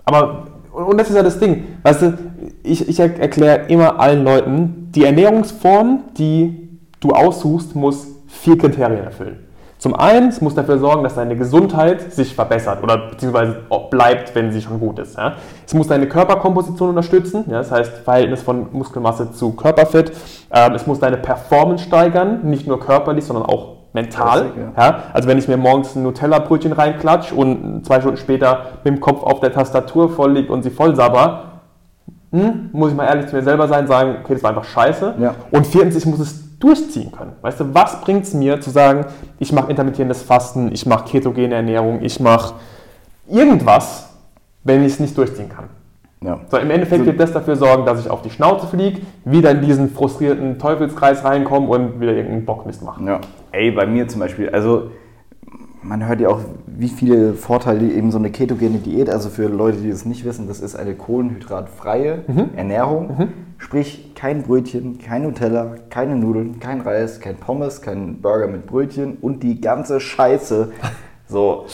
Aber, und das ist ja das Ding, weißt du, ich, ich er- erkläre immer allen Leuten, die Ernährungsform, die du aussuchst, muss vier Kriterien erfüllen. Zum einen, es muss dafür sorgen, dass deine Gesundheit sich verbessert oder beziehungsweise bleibt, wenn sie schon gut ist. Ja. Es muss deine Körperkomposition unterstützen, ja, das heißt Verhältnis von Muskelmasse zu Körperfett. Ähm, es muss deine Performance steigern, nicht nur körperlich, sondern auch mental.
Klassik,
Ja, also wenn ich mir morgens ein Nutella-Brötchen reinklatsche und zwei Stunden später mit dem Kopf auf der Tastatur voll liege und sie voll sabber, hm, muss ich mal ehrlich zu mir selber sein, sagen, okay, das war einfach scheiße.
Ja.
Und viertens, ich muss es durchziehen können. Weißt du, was bringt es mir zu sagen, ich mache intermittierendes Fasten, ich mache ketogene Ernährung, ich mache irgendwas, wenn ich es nicht durchziehen kann?
Ja.
So, Im Endeffekt wird das dafür sorgen, dass ich auf die Schnauze fliege, wieder in diesen frustrierten Teufelskreis reinkomme und wieder irgendeinen Bockmist mache.
ja. Ey, bei mir zum Beispiel, also man hört ja auch, wie viele Vorteile eben so eine ketogene Diät, also für Leute, die das nicht wissen, das ist eine kohlenhydratfreie Ernährung. Sprich, kein Brötchen, kein Nutella, keine Nudeln, kein Reis, kein Pommes, kein Burger mit Brötchen und die ganze Scheiße. So,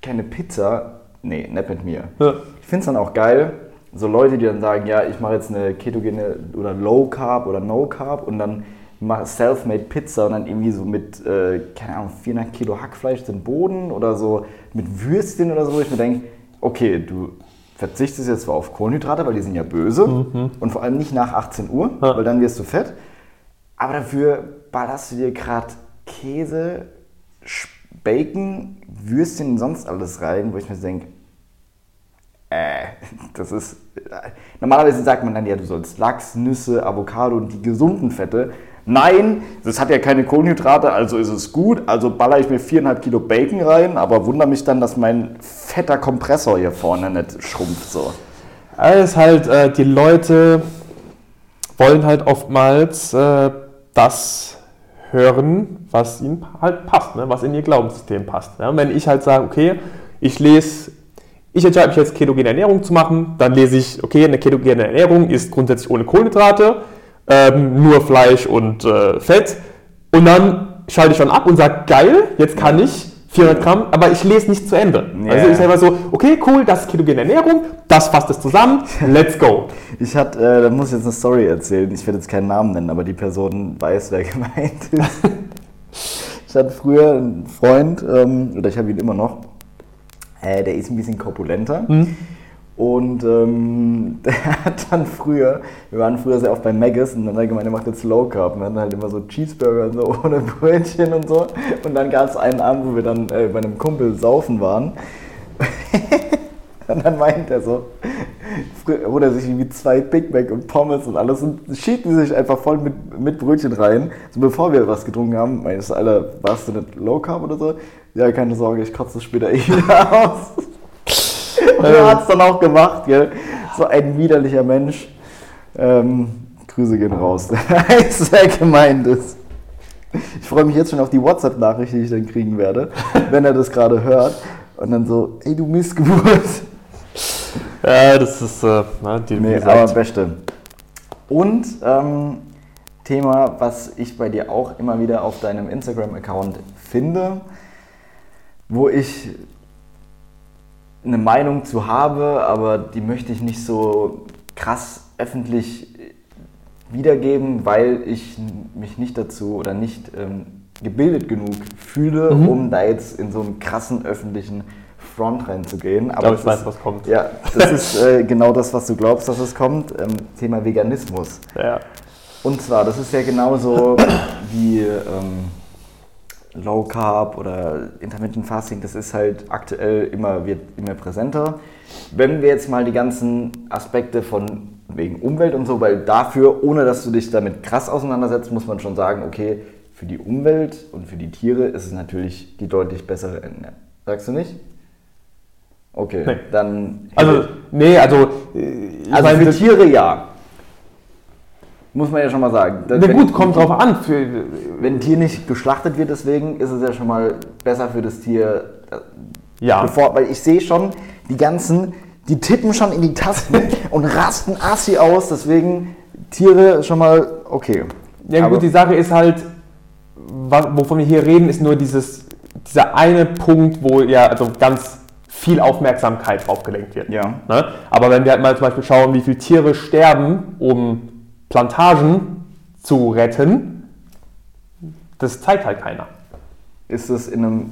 keine Pizza. Nee, nicht mit mir.
Ja.
Ich finde es dann auch geil, so Leute, die dann sagen, ja, ich mache jetzt eine ketogene oder Low Carb oder No Carb und dann Self-Made Pizza und dann irgendwie so mit, äh, keine Ahnung, 400 Kilo Hackfleisch den Boden oder so mit Würstchen oder so, wo ich mir denke, okay, du verzichtest jetzt zwar auf Kohlenhydrate, weil die sind ja böse und vor allem nicht nach 18 Uhr,
Ja.
weil dann wirst du fett, aber dafür ballerst du dir gerade Käse, Bacon, Würstchen und sonst alles rein, wo ich mir denke, äh, das ist. Äh, normalerweise sagt man dann ja, du sollst Lachs, Nüsse, Avocado und die gesunden Fette. Nein, das hat ja keine Kohlenhydrate, also ist es gut. Also baller ich mir viereinhalb Kilo Bacon rein, aber wundere mich dann, dass mein fetter Kompressor hier vorne nicht schrumpft so.
Alles halt, äh, die Leute wollen halt oftmals äh, das hören, was ihnen halt passt, ne? was in ihr Glaubenssystem passt. Ja? wenn ich halt sage, okay, ich lese, ich entscheide mich jetzt ketogene Ernährung zu machen, dann lese ich, okay, eine ketogene Ernährung ist grundsätzlich ohne Kohlenhydrate, ähm, nur Fleisch und äh, Fett. Und dann schalte ich schon ab und sage, geil, jetzt kann ich 400 Gramm, aber ich lese nicht zu Ende. Yeah. Also ich sage immer so, okay, cool, das ist ketogene Ernährung, das fasst es zusammen, let's go.
Ich hatte, äh, da muss ich jetzt eine Story erzählen, ich werde jetzt keinen Namen nennen, aber die Person weiß, wer gemeint ist. ich hatte früher einen Freund, ähm, oder ich habe ihn immer noch, äh, der ist ein bisschen korpulenter. Mhm. Und ähm, der hat dann früher, wir waren früher sehr oft bei Maggis und dann hat er gemeint, er macht jetzt Low Carb. Und wir hatten halt immer so Cheeseburger so ohne Brötchen und so. Und dann gab es einen Abend, wo wir dann äh, bei einem Kumpel saufen waren. und dann meint er so, holt er sich irgendwie zwei Big Mac und Pommes und alles und schiebt die sich einfach voll mit, mit Brötchen rein. So bevor wir was getrunken haben, meinst du, Alter, warst du nicht Low Carb oder so? Ja, keine Sorge, ich kotze das später eh wieder aus. Er hat es dann auch gemacht, gell? So ein widerlicher Mensch. Ähm, Grüße gehen raus. sehr gemeint ist. Ich freue mich jetzt schon auf die WhatsApp-Nachricht, die ich dann kriegen werde, wenn er das gerade hört. Und dann so, ey du Missgeburt.
Ja, das ist, äh,
die, nee, aber beste. Und ähm, Thema, was ich bei dir auch immer wieder auf deinem Instagram-Account finde, wo ich eine Meinung zu habe, aber die möchte ich nicht so krass öffentlich wiedergeben, weil ich mich nicht dazu oder nicht ähm, gebildet genug fühle, mhm. um da jetzt in so einen krassen öffentlichen Front reinzugehen.
Aber ich weiß, ist, was kommt.
Ja, das ist äh, genau das, was du glaubst, dass es kommt. Ähm, Thema Veganismus.
Ja.
Und zwar, das ist ja genauso wie ähm, Low Carb oder Intermittent Fasting, das ist halt aktuell immer, wird immer präsenter. Wenn wir jetzt mal die ganzen Aspekte von wegen Umwelt und so, weil dafür, ohne dass du dich damit krass auseinandersetzt, muss man schon sagen, okay, für die Umwelt und für die Tiere ist es natürlich die deutlich bessere Ernährung. Sagst du nicht? Okay, nee. dann.
Also, nee, also.
also meine, für Tiere ja. Muss man ja schon mal sagen.
Na wenn, gut, kommt drauf an. Für,
wenn ein Tier nicht geschlachtet wird, deswegen ist es ja schon mal besser für das Tier.
Ja.
Bevor, weil ich sehe schon, die ganzen, die tippen schon in die Tasten und rasten assi aus, deswegen Tiere schon mal okay.
Ja Aber gut, die Sache ist halt, wovon wir hier reden, ist nur dieses, dieser eine Punkt, wo ja also ganz viel Aufmerksamkeit drauf gelenkt wird.
Ja.
Ne? Aber wenn wir halt mal zum Beispiel schauen, wie viele Tiere sterben, um Plantagen zu retten, das zeigt halt keiner.
Ist es in einem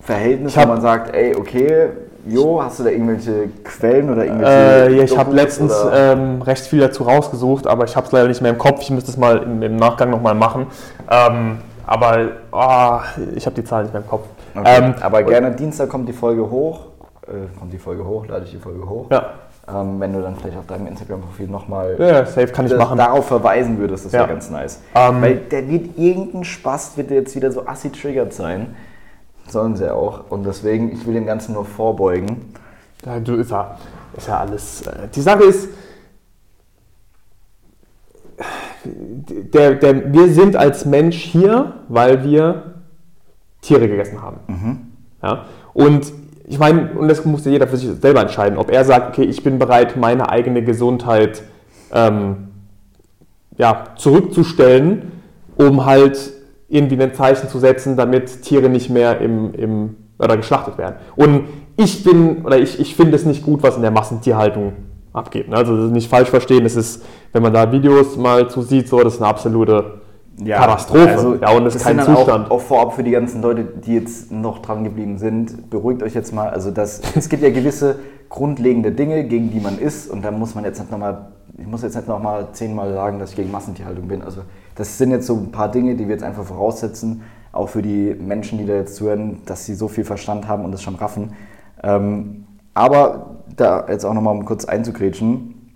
Verhältnis, wo man sagt, ey, okay, Jo, hast du da irgendwelche Quellen oder irgendwelche.
Äh, ja, ich habe letztens ähm, recht viel dazu rausgesucht, aber ich habe es leider nicht mehr im Kopf. Ich müsste es mal im, im Nachgang nochmal machen. Ähm, aber oh, ich habe die Zahlen nicht mehr im Kopf.
Okay. Ähm, aber gerne Dienstag kommt die Folge hoch. Äh, kommt die Folge hoch, lade ich die Folge hoch.
Ja.
Ähm, wenn du dann vielleicht auf deinem Instagram-Profil nochmal
ja, safe kann ich machen.
darauf verweisen würdest, das ja. wäre ganz nice.
Ähm,
Weil der wird irgendein Spaß, wird jetzt wieder so assi triggert sein. Sollen sie auch. Und deswegen, ich will dem Ganzen nur vorbeugen.
Ja, du, ist ja, ist ja alles. Äh, die Sache ist, der, der, wir sind als Mensch hier, weil wir Tiere gegessen haben.
Mhm.
Ja? Und ich meine, und das muss ja jeder für sich selber entscheiden, ob er sagt, okay, ich bin bereit, meine eigene Gesundheit ähm, ja, zurückzustellen, um halt irgendwie ein Zeichen zu setzen, damit Tiere nicht mehr im, im, oder geschlachtet werden. Und ich bin, oder ich, ich finde es nicht gut, was in der Massentierhaltung abgeht. Also nicht falsch verstehen, es ist, wenn man da Videos mal zu sieht, so, das ist eine absolute ja, Katastrophe. Also,
ja, und das ist kein Zustand. Auch, auch, vorab für die ganzen Leute, die jetzt noch dran geblieben sind, beruhigt euch jetzt mal. Also das, es gibt ja gewisse grundlegende Dinge, gegen die man ist. Und da muss man jetzt nicht nochmal, ich muss jetzt nicht nochmal zehnmal sagen, dass ich gegen Massentierhaltung bin. Also das sind jetzt so ein paar Dinge, die wir jetzt einfach voraussetzen, auch für die Menschen, die da jetzt zuhören, dass sie so viel Verstand haben und das schon raffen. Ähm, aber da jetzt auch nochmal um kurz einzugrätschen,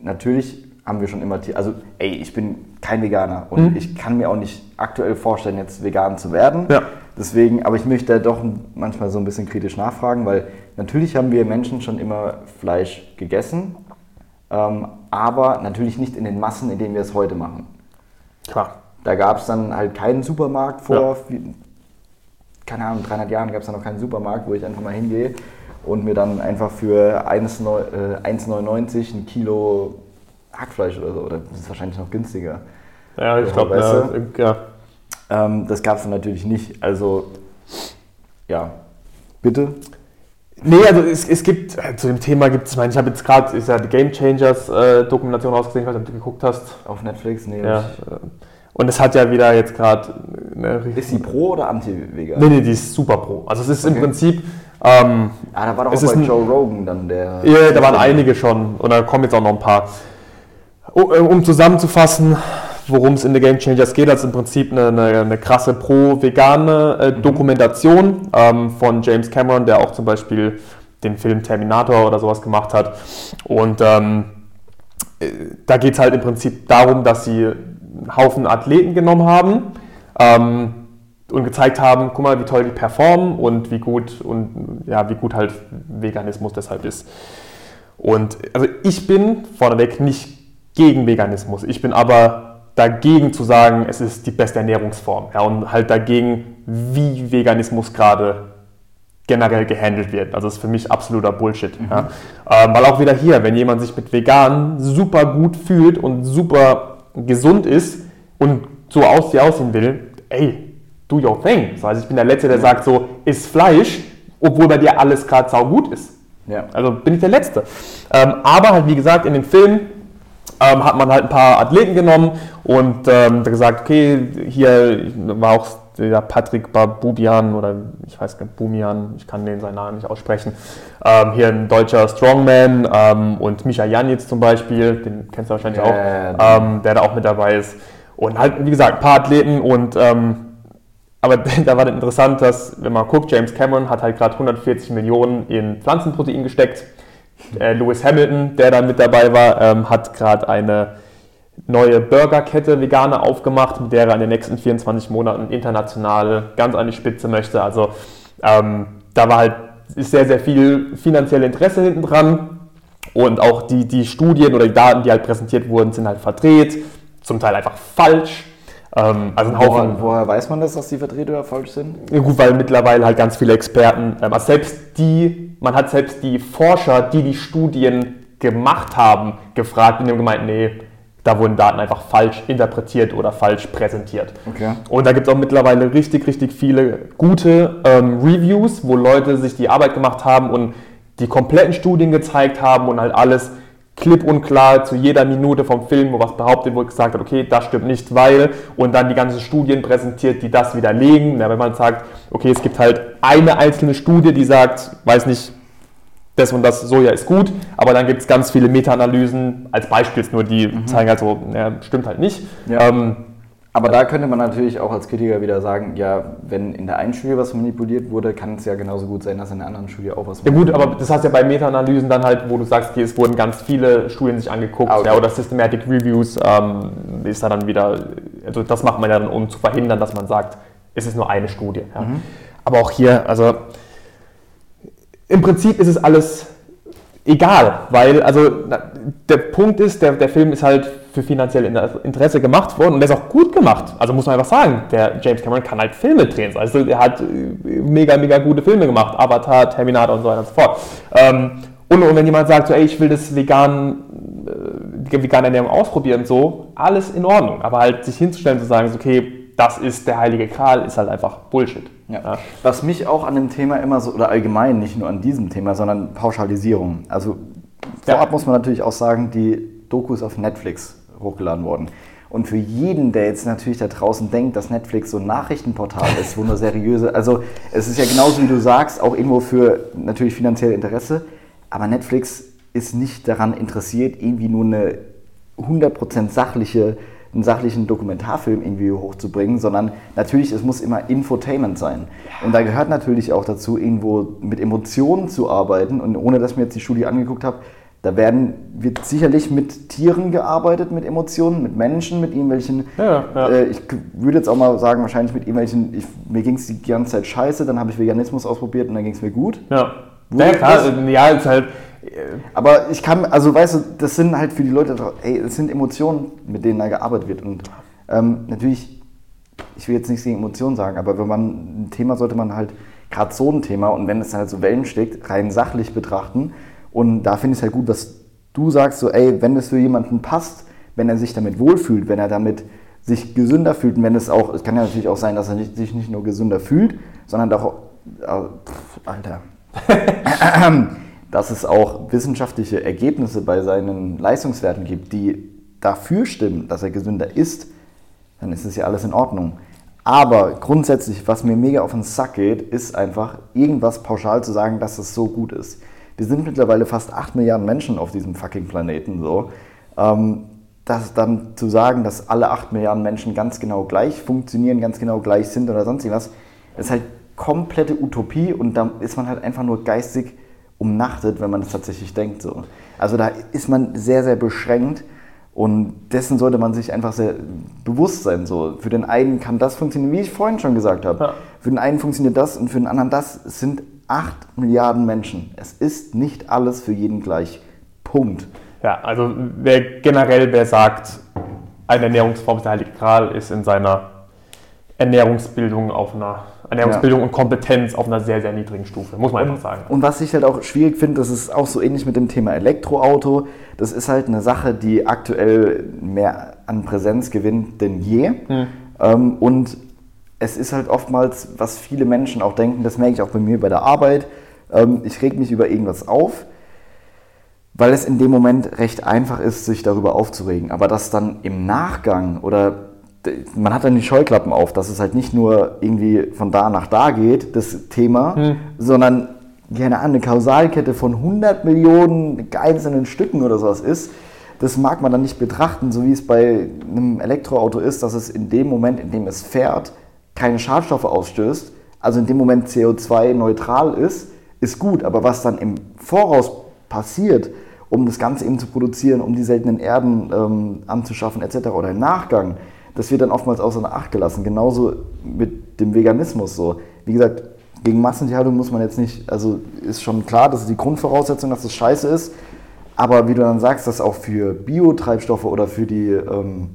natürlich haben wir schon immer, Tier- also ey, ich bin kein Veganer und
Mhm.
ich kann mir auch nicht aktuell vorstellen, jetzt vegan zu werden.
Ja.
Deswegen, aber ich möchte da doch manchmal so ein bisschen kritisch nachfragen, weil natürlich haben wir Menschen schon immer Fleisch gegessen, ähm, aber natürlich nicht in den Massen, in denen wir es heute machen.
Klar.
Da gab es dann halt keinen Supermarkt vor,
Ja.
wie- keine Ahnung, 300 Jahren gab es da noch keinen Supermarkt, wo ich einfach mal hingehe und mir dann einfach für 1,neu- äh, 1,99 ein Kilo Hackfleisch oder so, oder das ist wahrscheinlich noch günstiger.
Ja, ich glaube, ja, ja.
Ähm, das gab es natürlich nicht. Also, ja, bitte.
Nee, also es, es gibt, äh, zu dem Thema gibt es, ich meine, ich habe jetzt gerade, ist ja die Game Changers äh, Dokumentation rausgesehen, ich weiß nicht, ob du geguckt hast.
Auf Netflix? Nee.
Ja. Und es hat ja wieder jetzt gerade
Ist sie pro oder anti-vegan?
Nee, nee, die ist super pro. Also es ist im
Okay.
Prinzip, ähm,
Ah, da war doch auch bei Joe Rogan dann der.
ja, da waren einige schon und da kommen jetzt auch noch ein paar. Oh, äh, Um zusammenzufassen, worum es in The Game Changers geht, das ist im Prinzip eine, eine, eine krasse pro-vegane äh, Dokumentation ähm, von James Cameron, der auch zum Beispiel den Film Terminator oder sowas gemacht hat. Und ähm, äh, da geht es halt im Prinzip darum, dass sie einen Haufen Athleten genommen haben ähm, und gezeigt haben, guck mal, wie toll die performen und wie gut und ja, wie gut halt Veganismus deshalb ist. Und also ich bin vorneweg nicht gegen Veganismus. Ich bin aber dagegen zu sagen, es ist die beste Ernährungsform. Ja, und halt dagegen, wie Veganismus gerade generell gehandelt wird. Also das ist für mich absoluter Bullshit. Ja. Ähm, weil auch wieder hier, wenn jemand sich mit vegan super gut fühlt und super gesund ist und so aus wie aussehen will, ey, do your thing. Das heißt, ich bin der Letzte, der sagt so, isst Fleisch, obwohl bei dir alles gerade saugut ist.
Ja.
Also bin ich der Letzte. Ähm, aber halt, wie gesagt, in dem Film ähm, hat man halt ein paar Athleten genommen und ähm, gesagt, okay, hier war auch der Patrick Babubian oder ich weiß nicht, Bumian, ich kann den seinen Namen nicht aussprechen. Ähm, hier ein deutscher Strongman ähm, und Micha Janitz zum Beispiel, den kennst du wahrscheinlich
Ja,
auch,
ja, ja,
ähm, der da auch mit dabei ist. Und halt, wie gesagt, ein paar Athleten und ähm, aber da war dann interessant, dass, wenn man guckt, James Cameron hat halt gerade 140 Millionen in Pflanzenprotein gesteckt. Äh, Lewis Hamilton, der da mit dabei war, ähm, hat gerade eine neue Burgerkette vegane aufgemacht, mit der er in den nächsten 24 Monaten international ganz an die Spitze möchte. Also ähm, da war halt ist sehr, sehr viel finanzielle Interesse hinten dran. Und auch die, die Studien oder die Daten, die halt präsentiert wurden, sind halt verdreht, zum Teil einfach falsch. Ähm, also ein Haufen,
Woher, woher weiß man das, dass die Vertreter falsch sind?
ja, gut, weil mittlerweile halt ganz viele Experten, ähm, also selbst die, man hat selbst die Forscher, die die Studien gemacht haben, gefragt und die haben gemeint, nee, da wurden Daten einfach falsch interpretiert oder falsch präsentiert.
Okay.
Und da gibt es auch mittlerweile richtig, richtig viele gute ähm, Reviews, wo Leute sich die Arbeit gemacht haben und die kompletten Studien gezeigt haben und halt alles klipp und klar zu jeder Minute vom Film, wo was behauptet wurde, gesagt hat, okay, das stimmt nicht, weil, und dann die ganzen Studien präsentiert, die das widerlegen. Ja, wenn man sagt, okay, es gibt halt eine einzelne Studie, die sagt, weiß nicht, das und das Soja ist gut, aber dann gibt es ganz viele Meta-Analysen, als Beispiel nur, die zeigen halt so, ja, stimmt halt nicht.
Ja.
Ähm,
Aber da könnte man natürlich auch als Kritiker wieder sagen, ja, wenn in der einen Studie was manipuliert wurde, kann es ja genauso gut sein, dass in der anderen Studie auch was
Ja gut, aber das heißt ja bei Meta-Analysen dann halt, wo du sagst, okay, es wurden ganz viele Studien sich angeguckt,
Ah, okay.
ja, oder Systematic Reviews ähm, ist da dann wieder, also das macht man ja dann, um zu verhindern, dass man sagt, es ist nur eine Studie. Ja.
Mhm.
Aber auch hier, also im Prinzip ist es alles egal, weil also der Punkt ist, der, der Film ist halt für finanzielle Inter- Interesse gemacht worden und der ist auch gut gemacht. Also muss man einfach sagen, der James Cameron kann halt Filme drehen. Also er hat äh, mega, mega gute Filme gemacht. Avatar, Terminator und so weiter und so fort. Ähm, und, und wenn jemand sagt, so, ey, ich will das vegan, äh, vegane Ernährung ausprobieren, so, alles in Ordnung. Aber halt sich hinzustellen, zu sagen, so, okay, das ist der heilige Kral, ist halt einfach Bullshit.
Ja. Was mich auch an dem Thema immer so, oder allgemein nicht nur an diesem Thema, sondern Pauschalisierung. Also vorab
Ja.
muss man natürlich auch sagen, die Doku ist auf Netflix hochgeladen worden. Und für jeden, der jetzt natürlich da draußen denkt, dass Netflix so ein Nachrichtenportal ist, wo nur seriöse, also es ist ja genauso wie du sagst, auch irgendwo für natürlich finanzielle Interesse, aber Netflix ist nicht daran interessiert, irgendwie nur eine 100% sachliche einen sachlichen Dokumentarfilm irgendwie hochzubringen, sondern natürlich, es muss immer Infotainment sein. Und da gehört natürlich auch dazu, irgendwo mit Emotionen zu arbeiten. Und ohne dass ich mir jetzt die Studie angeguckt habe, da werden, wird sicherlich mit Tieren gearbeitet, mit Emotionen, mit Menschen, mit irgendwelchen.
Ja, ja.
Äh, ich würde jetzt auch mal sagen, wahrscheinlich mit irgendwelchen. Ich, mir ging es die ganze Zeit scheiße, dann habe ich Veganismus ausprobiert und dann ging es mir gut.
Ja.
Wo
Ja, klar,
das?
ja, ist halt.
Aber ich kann, also weißt du, das sind halt für die Leute, ey, es sind Emotionen, mit denen da gearbeitet wird. Und ähm, natürlich, ich will jetzt nichts gegen Emotionen sagen, aber wenn man ein Thema sollte man halt, gerade so ein Thema, und wenn es halt so Wellen schlägt, rein sachlich betrachten. Und da finde ich es halt gut, dass du sagst, so, ey, wenn es für jemanden passt, wenn er sich damit wohlfühlt, wenn er damit sich gesünder fühlt und wenn es auch, es kann ja natürlich auch sein, dass er nicht, sich nicht nur gesünder fühlt, sondern auch, äh, pff, Alter, dass es auch wissenschaftliche Ergebnisse bei seinen Leistungswerten gibt, die dafür stimmen, dass er gesünder ist, dann ist es ja alles in Ordnung. Aber grundsätzlich, was mir mega auf den Sack geht, ist einfach irgendwas pauschal zu sagen, dass es so gut ist. Wir sind mittlerweile fast 8 Milliarden Menschen auf diesem fucking Planeten so. Ähm, das dann zu sagen, dass alle 8 Milliarden Menschen ganz genau gleich funktionieren, ganz genau gleich sind oder sonst irgendwas, ist halt komplette Utopie und da ist man halt einfach nur geistig umnachtet, wenn man das tatsächlich denkt. So. Also da ist man sehr, sehr beschränkt und dessen sollte man sich einfach sehr bewusst sein. So. Für den einen kann das funktionieren, wie ich vorhin schon gesagt habe.
Ja.
Für den einen funktioniert das und für den anderen das. Es sind 8 Milliarden Menschen. Es ist nicht alles für jeden gleich. Punkt.
Ja, also wer generell, wer sagt, eine Ernährungsform ist der Heilige Gral, ist in seiner Ernährungsbildung auf einer Ernährungsbildung und Kompetenz auf einer sehr, sehr niedrigen Stufe, muss man einfach sagen.
Und was ich halt auch schwierig finde, das ist auch so ähnlich mit dem Thema Elektroauto. Das ist halt eine Sache, die aktuell mehr an Präsenz gewinnt denn je. Ähm, und es ist halt oftmals, was viele Menschen auch denken, das merke ich auch bei mir bei der Arbeit. Ähm, ich reg mich über irgendwas auf, weil es in dem Moment recht einfach ist, sich darüber aufzuregen. Aber das dann im Nachgang oder man hat dann die Scheuklappen auf, dass es halt nicht nur irgendwie von da nach da geht, das Thema, sondern keine Ahnung, eine Kausalkette von 100 Millionen einzelnen Stücken oder sowas ist. Das mag man dann nicht betrachten, so wie es bei einem Elektroauto ist, dass es in dem Moment, in dem es fährt, keine Schadstoffe ausstößt, also in dem Moment CO2-neutral ist, ist gut. Aber was dann im Voraus passiert, um das Ganze eben zu produzieren, um die seltenen Erden ähm, anzuschaffen etc. oder im Nachgang, das wird dann oftmals außer Acht gelassen. Genauso mit dem Veganismus so. Wie gesagt, gegen Massentierhaltung muss man jetzt nicht, also ist schon klar, das ist die Grundvoraussetzung, dass das scheiße ist. Aber wie du dann sagst, dass auch für Biotreibstoffe oder für die, ähm,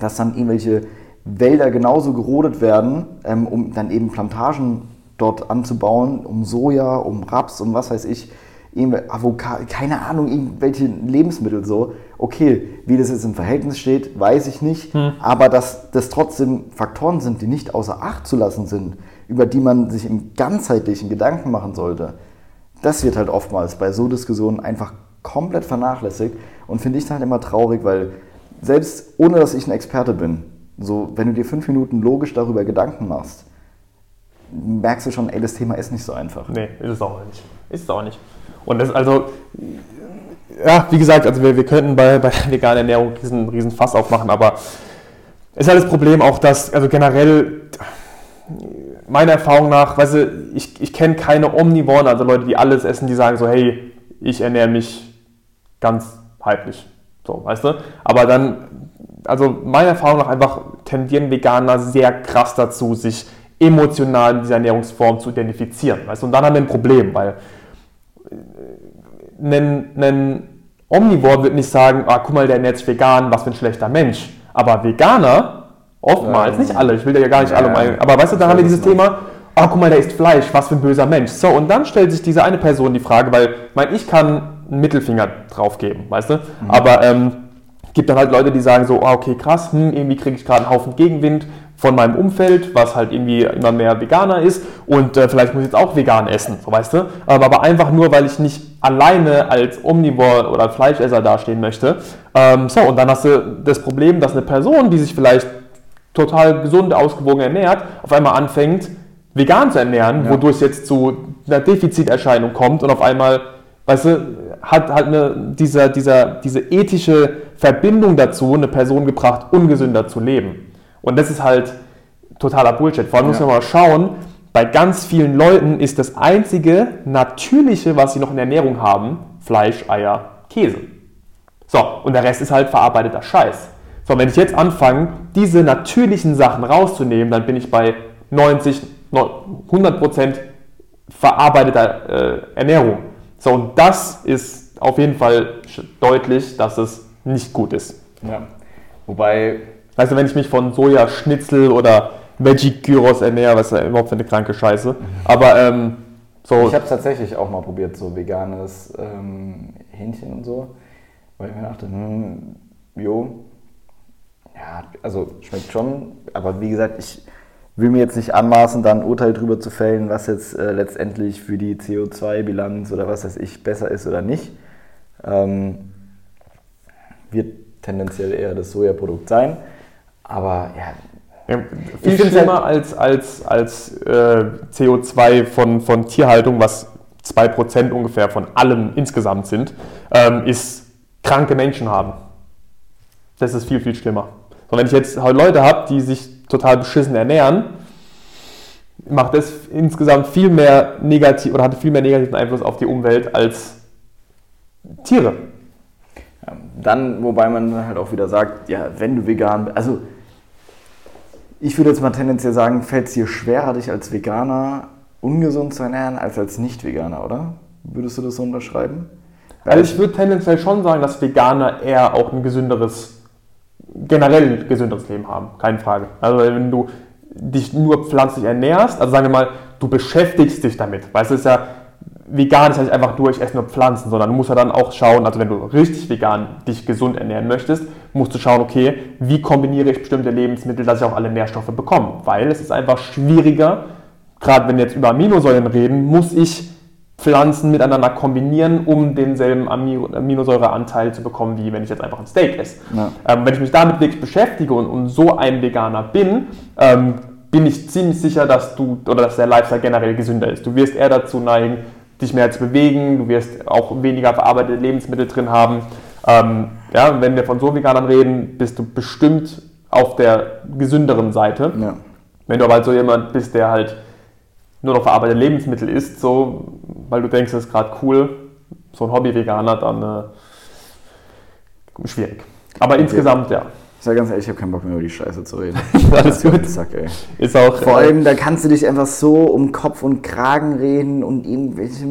dass dann irgendwelche Wälder genauso gerodet werden, ähm, um dann eben Plantagen dort anzubauen, um Soja, um Raps, um was weiß ich, Avocado, keine Ahnung, irgendwelche Lebensmittel so. Okay, wie das jetzt im Verhältnis steht, weiß ich nicht, aber dass das trotzdem Faktoren sind, die nicht außer Acht zu lassen sind, über die man sich im ganzheitlichen Gedanken machen sollte, das wird halt oftmals bei so Diskussionen einfach komplett vernachlässigt und finde ich dann halt immer traurig, weil selbst ohne dass ich ein Experte bin, so wenn du dir fünf Minuten logisch darüber Gedanken machst, merkst du schon, ey, das Thema ist nicht so einfach.
Nee, ist es auch nicht. Ist es auch nicht. Und das also, ja, wie gesagt, also wir, wir könnten bei, bei der veganen Ernährung einen riesen, Fass aufmachen, aber ist halt das Problem auch, dass, also generell, meiner Erfahrung nach, weißt du, ich, ich kenne keine Omnivoren, also Leute, die alles essen, die sagen so, hey, ich ernähre mich ganzheitlich. So, weißt du? Aber dann, also meiner Erfahrung nach einfach tendieren Veganer sehr krass dazu, sich emotional mit dieser Ernährungsform zu identifizieren. Weißt du? Und dann haben wir ein Problem, weil ein, ein Omnivore wird nicht sagen, ah, guck mal, der sich vegan, was für ein schlechter Mensch. Aber Veganer, oftmals,
Ja.
nicht alle, ich will ja gar nicht
Ja,
alle mal, aber weißt du, da
Ich
haben wir dieses Thema, ah, guck mal, der isst Fleisch, was für ein böser Mensch. So, und dann stellt sich diese eine Person die Frage, weil, ich meine, ich kann einen Mittelfinger drauf geben, weißt du,
Mhm.
aber ähm, gibt dann halt Leute, die sagen so, ah, okay, krass, hm, irgendwie kriege ich gerade einen Haufen Gegenwind von meinem Umfeld, was halt irgendwie immer mehr Veganer ist und äh, vielleicht muss ich jetzt auch vegan essen, so weißt du, ähm, aber einfach nur, weil ich nicht alleine als Omnivore oder Fleischesser dastehen möchte. Ähm, so, und dann hast du das Problem, dass eine Person, die sich vielleicht total gesund, ausgewogen ernährt, auf einmal anfängt, vegan zu ernähren,
Ja.
wodurch es jetzt zu einer Defiziterscheinung kommt und auf einmal, weißt du, hat halt eine, dieser, dieser, diese ethische Verbindung dazu, eine Person gebracht, ungesünder zu leben. Und das ist halt totaler Bullshit. Vor allem muss
Ja.
man mal schauen, bei ganz vielen Leuten ist das einzige Natürliche, was sie noch in der Ernährung haben, Fleisch, Eier, Käse. So, und der Rest ist halt verarbeiteter Scheiß. So, wenn ich jetzt anfange, diese natürlichen Sachen rauszunehmen, dann bin ich bei 90, 100 Prozent verarbeiteter äh, Ernährung. So, und das ist auf jeden Fall deutlich, dass es nicht gut ist.
Ja. Wobei,
Also wenn ich mich von Sojaschnitzel oder Veggie-Gyros ernähre, was ist ja überhaupt für eine kranke Scheiße. Aber ähm, so,
ich habe es tatsächlich auch mal probiert, so veganes ähm, Hähnchen und so. Weil ich mir dachte, hm, jo, ja, also schmeckt schon. Aber wie gesagt, ich will mir jetzt nicht anmaßen, da ein Urteil drüber zu fällen, was jetzt äh, letztendlich für die CO2-Bilanz oder was weiß ich besser ist oder nicht. Ähm, wird tendenziell eher das Sojaprodukt sein. Aber ja,
Ja, viel
find's
schlimmer als, als, als äh, CO2 von, von Tierhaltung, was 2% ungefähr von allem insgesamt sind, ähm, ist kranke Menschen haben. Das ist viel, viel schlimmer. Und wenn ich jetzt halt Leute habe, die sich total beschissen ernähren, macht das insgesamt viel mehr negativ oder hat viel mehr negativen Einfluss auf die Umwelt als Tiere.
Ja, dann, wobei man halt auch wieder sagt, ja, wenn du vegan bist, also ich würde jetzt mal tendenziell sagen, fällt es dir schwerer, dich als Veganer ungesund zu ernähren, als als Nicht-Veganer, oder? Würdest du das so unterschreiben?
Also ich würde tendenziell schon sagen, dass Veganer eher auch ein gesünderes, generell ein gesünderes Leben haben, keine Frage. Also wenn du dich nur pflanzlich ernährst, also sagen wir mal, du beschäftigst dich damit, weißt du, es ist ja, vegan ist ja nicht einfach nur, ich esse nur Pflanzen, sondern du musst ja dann auch schauen, also wenn du richtig vegan dich gesund ernähren möchtest, musst du schauen, okay, wie kombiniere ich bestimmte Lebensmittel, dass ich auch alle Nährstoffe bekomme, weil es ist einfach schwieriger, gerade wenn wir jetzt über Aminosäuren reden, muss ich Pflanzen miteinander kombinieren, um denselben Amino- Aminosäureanteil zu bekommen, wie wenn ich jetzt einfach ein Steak esse.
Ja.
Ähm, wenn ich mich damit wirklich beschäftige und, und so ein Veganer bin, ähm, bin ich ziemlich sicher, dass du oder dass der Lifestyle generell gesünder ist. Du wirst eher dazu neigen, dich mehr zu bewegen, du wirst auch weniger verarbeitete Lebensmittel drin haben. Ähm, ja, wenn wir von so Veganern reden, bist du bestimmt auf der gesünderen Seite.
Ja.
Wenn du aber halt so jemand bist, der halt nur noch verarbeitete Lebensmittel isst, so, weil du denkst, das ist gerade cool, so ein Hobby-Veganer, dann äh, schwierig. Aber insgesamt, ja.
Ich sag ganz ehrlich, ich habe keinen Bock mehr über die Scheiße zu reden.
Alles gut.
Zack, ey.
Ist auch.
Vor
äh,
allem, da kannst du dich einfach so um Kopf und Kragen reden und irgendwelche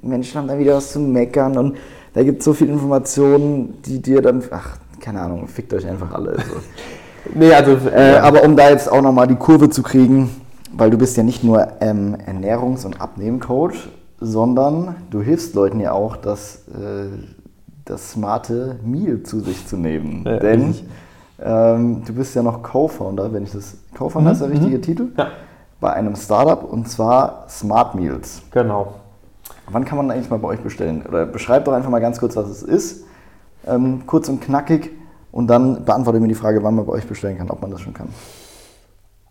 Menschen haben dann wieder was zu meckern und da gibt es so viele Informationen, die dir dann, ach, keine Ahnung, fickt euch einfach alle. So.
nee, also.
Äh, aber um da jetzt auch nochmal die Kurve zu kriegen, weil du bist ja nicht nur ähm, Ernährungs- und Abnehmcoach, sondern du hilfst Leuten ja auch, das, äh, das smarte Meal zu sich zu nehmen.
Ja,
Denn
richtig.
Ähm, du bist ja noch Co-Founder, wenn ich das, Co-Founder ist der richtige Titel?
Ja,
Bei einem Startup und zwar Smart Meals.
genau.
Wann kann man eigentlich mal bei euch bestellen? Oder beschreib doch einfach mal ganz kurz, was es ist. Ähm, kurz und knackig. Und dann beantworte mir die Frage, wann man bei euch bestellen kann, ob man das schon kann.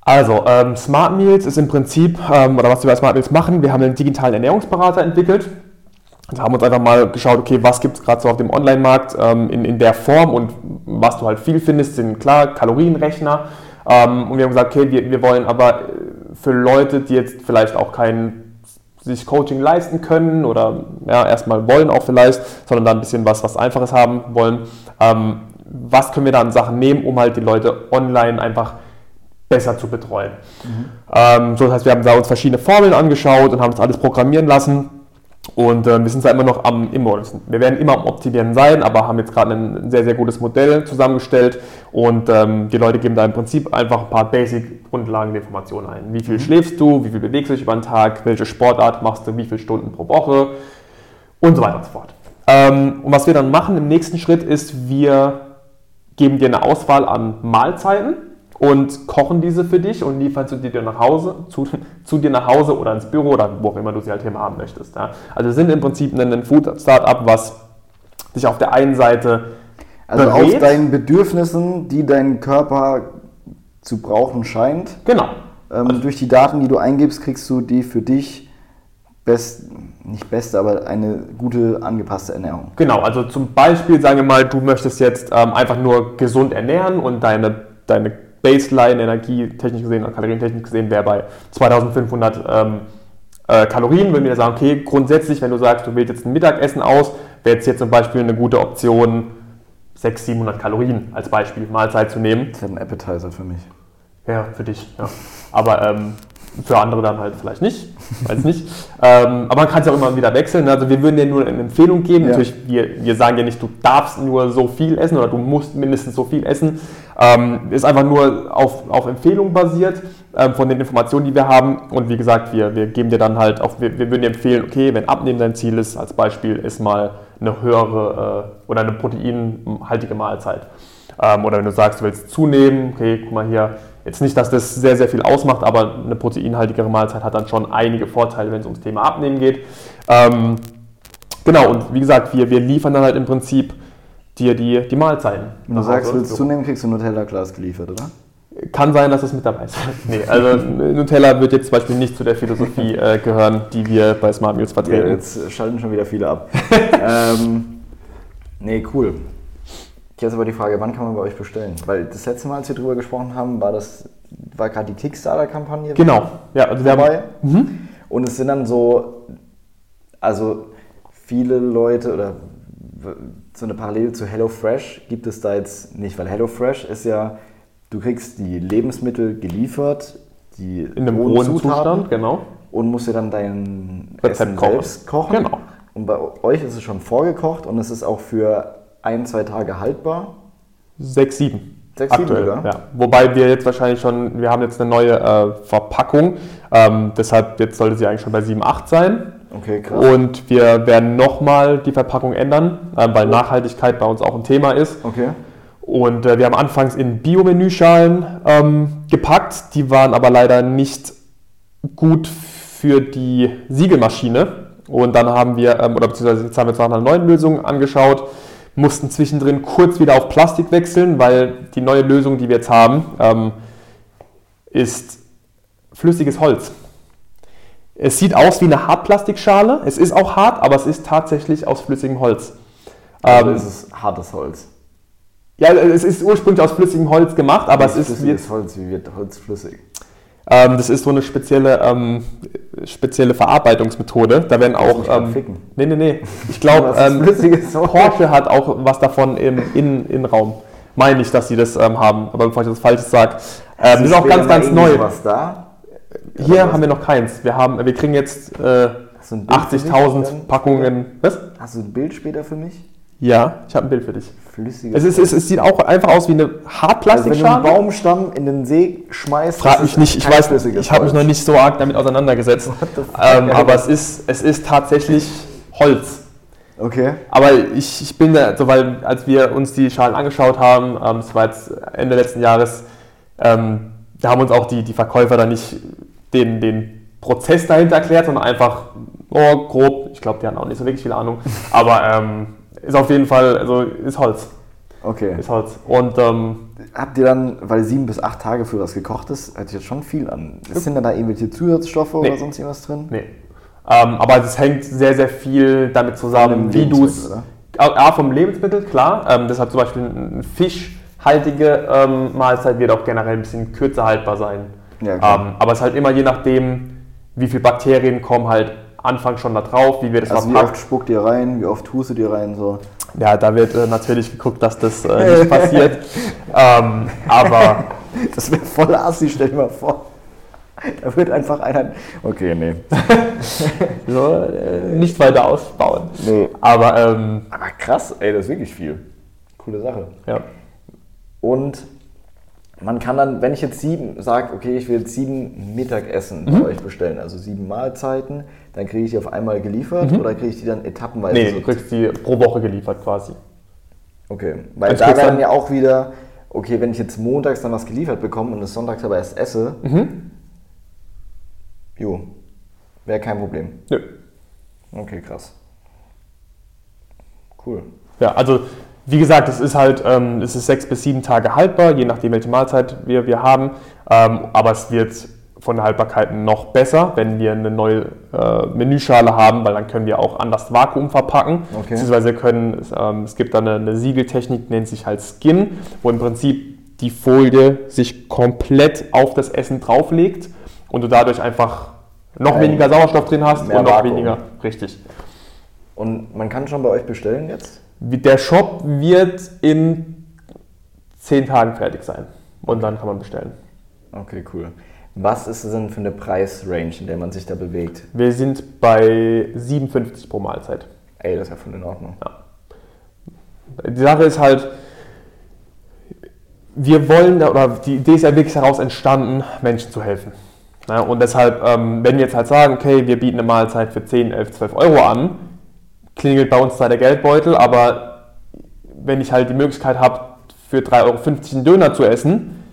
Also, ähm, Smart Meals ist im Prinzip, ähm, oder was wir bei Smart Meals machen, wir haben einen digitalen Ernährungsberater entwickelt. Und haben uns einfach mal geschaut, okay, was gibt es gerade so auf dem Online-Markt ähm, in, in der Form und was du halt viel findest, sind klar Kalorienrechner. Ähm, und wir haben gesagt, okay, wir, wir wollen aber äh, für Leute, die jetzt vielleicht auch kein sich Coaching leisten können oder ja, erstmal wollen auch vielleicht, sondern da ein bisschen was, was Einfaches haben wollen. Ähm, was können wir da an Sachen nehmen, um halt die Leute online einfach besser zu betreuen? Ähm, so, das heißt, wir haben da uns verschiedene Formeln angeschaut und haben das alles programmieren lassen. Und äh, wir sind da immer noch am, immer, wir werden immer am Optimieren sein, aber haben jetzt gerade ein sehr, sehr gutes Modell zusammengestellt. Und ähm, die Leute geben da im Prinzip einfach ein paar Basic-Grundlagen der Informationen ein. Wie viel schläfst du, wie viel bewegst du dich über den Tag, welche Sportart machst du, wie viele Stunden pro Woche? Und so weiter und so fort. Ähm, und was wir dann machen im nächsten Schritt ist, wir geben dir eine Auswahl an Mahlzeiten und kochen diese für dich und liefern zu dir nach Hause, zu, zu dir nach Hause oder ins Büro oder wo auch immer du sie halt hier haben möchtest. Ja. Also sind im Prinzip ein, ein Food-Startup, was sich auf der einen Seite
Also
berät.
auf deinen Bedürfnissen, die dein Körper zu brauchen scheint.
Genau.
Ähm, durch die Daten, die du eingibst, kriegst du die für dich best, nicht beste, aber eine gute angepasste Ernährung.
Genau, also zum Beispiel, sagen wir mal, du möchtest jetzt ähm, einfach nur gesund ernähren und deine, deine Baseline, Energie, technisch gesehen, kalorientechnisch gesehen, wäre bei 2500 ähm, äh, Kalorien. Würden wir sagen, okay, grundsätzlich, wenn du sagst, du wählst jetzt ein Mittagessen aus, wäre jetzt hier zum Beispiel eine gute Option, 600, 700 Kalorien als Beispiel Mahlzeit zu nehmen.
Das ist ein Appetizer für mich.
Ja, für dich, ja. Aber ähm, für andere dann halt vielleicht nicht, weiß nicht. ähm, aber man kann es auch immer wieder wechseln. Also wir würden dir nur eine Empfehlung geben. Ja. Natürlich, wir, wir sagen ja nicht, du darfst nur so viel essen oder du musst mindestens so viel essen. Ähm, ist einfach nur auf, auf Empfehlung basiert ähm, von den Informationen, die wir haben. Und wie gesagt, wir, wir geben dir dann halt auch, wir, wir würden dir empfehlen, okay, wenn Abnehmen dein Ziel ist, als Beispiel ist mal eine höhere äh, oder eine proteinhaltige Mahlzeit. Ähm, oder wenn du sagst, du willst zunehmen, okay, guck mal hier, jetzt nicht, dass das sehr, sehr viel ausmacht, aber eine proteinhaltigere Mahlzeit hat dann schon einige Vorteile, wenn es ums Thema Abnehmen geht. Ähm, genau, und wie gesagt, wir, wir liefern dann halt im Prinzip dir die, die Mahlzeiten.
Wenn du sagst, du willst zunehmen, kriegst du Nutella-Glas geliefert, oder?
Kann sein, dass es mit dabei ist. nee, also Nutella wird jetzt zum Beispiel nicht zu der Philosophie äh, gehören, die wir bei Smart Meals vertreten.
Ja, jetzt schalten schon wieder viele ab. ähm, nee, cool. Jetzt aber die Frage, wann kann man bei euch bestellen? Weil das letzte Mal, als wir darüber gesprochen haben, war das war gerade die Kickstarter-Kampagne.
Genau,
ja, also dabei. Mhm. Und es sind dann so, also viele Leute oder so eine Parallele zu HelloFresh gibt es da jetzt nicht, weil HelloFresh ist ja, du kriegst die Lebensmittel geliefert, die
in einem hohen Zustand, genau.
Und musst dir dann dein Rezept Essen kochen. selbst kochen. Genau. Und bei euch ist es schon vorgekocht und es ist auch für ein, zwei Tage haltbar?
Sechs, sieben. Sechs, sieben sogar? Ja. Wobei wir jetzt wahrscheinlich schon, wir haben jetzt eine neue äh, Verpackung, ähm, deshalb jetzt sollte sie eigentlich schon bei 7, 8 sein.
Okay, krass.
Und wir werden nochmal die Verpackung ändern, äh, weil Nachhaltigkeit bei uns auch ein Thema ist.
Okay.
Und äh, wir haben anfangs in Biomenüschalen ähm, gepackt, die waren aber leider nicht gut für die Siegelmaschine. Und dann haben wir, ähm, oder beziehungsweise jetzt haben wir uns nach einer neuen Lösung angeschaut, mussten zwischendrin kurz wieder auf Plastik wechseln, weil die neue Lösung, die wir jetzt haben, ähm, ist flüssiges Holz. Es sieht aus wie eine Hartplastikschale. Es ist auch hart, aber es ist tatsächlich aus flüssigem Holz.
Also ähm, es ist hartes Holz.
Ja, es ist ursprünglich aus flüssigem Holz gemacht, aber es ist.
Flüssiges Holz, wie wird Holz flüssig?
Ähm, das ist so eine spezielle, ähm, spezielle Verarbeitungsmethode. Da werden auch. Ähm,
ficken.
Nee, nee, nee. Ich glaube, ähm, Porsche hat auch was davon im Innenraum. Meine ich, dass sie das ähm, haben, aber bevor ich das Falsches sage. Ähm, das ist auch ganz, ganz neu.
Was da?
Hier haben wir noch keins. Wir, haben, wir kriegen jetzt äh, 80.000 Packungen.
Was? Hast du ein Bild später für mich?
Ja, ich habe ein Bild für dich.
Flüssiges
es, ist, es, es, sieht auch einfach aus wie eine Hartplastikschale.
Also wenn du einen Baumstamm in den See schmeißt,
frag mich nicht. Ich weiß, ich habe mich noch nicht so arg damit auseinandergesetzt. Ähm, aber es ist, es ist tatsächlich Holz.
Okay.
Aber ich, ich bin da, so, weil als wir uns die Schalen angeschaut haben, ähm, das war jetzt Ende letzten Jahres, ähm, da haben uns auch die, die Verkäufer da nicht den, den Prozess dahinter erklärt, sondern einfach, oh, grob, ich glaube, die haben auch nicht so wirklich viel Ahnung, aber ähm, ist auf jeden Fall, also ist Holz.
Okay.
Ist Holz. Und ähm,
habt ihr dann, weil sieben bis acht Tage für was gekocht ist, hört sich jetzt schon viel an. Sind da irgendwelche Zusatzstoffe nee. oder sonst irgendwas drin?
Nee. Ähm, aber es hängt sehr, sehr viel damit zusammen, wie du es. Ja, vom Lebensmittel, klar. Ähm, deshalb zum Beispiel eine fischhaltige ähm, Mahlzeit wird auch generell ein bisschen kürzer haltbar sein. Ja, ähm, aber es ist halt immer je nachdem, wie viele Bakterien kommen halt Anfang schon da drauf, wie wir das
also. Wie oft spuckt ihr rein, wie oft hustet ihr rein? So.
Ja, da wird äh, natürlich geguckt, dass das äh, nicht passiert. ähm, aber.
Das wäre voll assi, stell dir mal vor. Da wird einfach einer. Okay, nee.
so, äh, nicht weiter ausbauen.
Nee.
Aber, ähm,
aber krass, ey, das ist wirklich viel. Coole Sache.
Ja.
Und man kann dann, wenn ich jetzt sieben sage, okay, ich will jetzt sieben Mittagessen mhm. bei euch bestellen, also sieben Mahlzeiten, dann kriege ich die auf einmal geliefert mhm. oder kriege ich die dann etappenweise?
Nee, du kriegst die pro Woche geliefert quasi.
Okay, weil also da dann ja auch wieder, okay, wenn ich jetzt montags dann was geliefert bekomme und es sonntags aber erst esse, mhm. jo, wäre kein Problem.
Nö.
Okay, krass. Cool.
Ja, also wie gesagt, es ist halt, ähm, es ist sechs bis sieben Tage haltbar, je nachdem welche Mahlzeit wir, wir haben. Ähm, aber es wird von der Haltbarkeit noch besser, wenn wir eine neue äh, Menüschale haben, weil dann können wir auch anders Vakuum verpacken.
Okay.
Beziehungsweise können, ähm, es gibt da eine, eine Siegeltechnik, nennt sich halt Skin, wo im Prinzip die Folie sich komplett auf das Essen drauflegt und du dadurch einfach noch weniger Sauerstoff drin hast
mehr
und noch
Vakuum.
weniger. Richtig.
Und man kann schon bei euch bestellen jetzt?
Der Shop wird in zehn Tagen fertig sein und dann kann man bestellen.
Okay, cool. Was ist denn für eine Preisrange, in der man sich da bewegt?
Wir sind bei 57 pro Mahlzeit.
Ey, das ist ja voll in Ordnung.
Die Sache ist halt, wir wollen, da- oder die Idee ist ja wirklich heraus entstanden, Menschen zu helfen. Ja, und deshalb, ähm, wenn wir jetzt halt sagen, okay, wir bieten eine Mahlzeit für 10, 11, 12 Euro an, klingelt bei uns zwar der Geldbeutel, aber wenn ich halt die Möglichkeit habe, für 3,50 Euro einen Döner zu essen,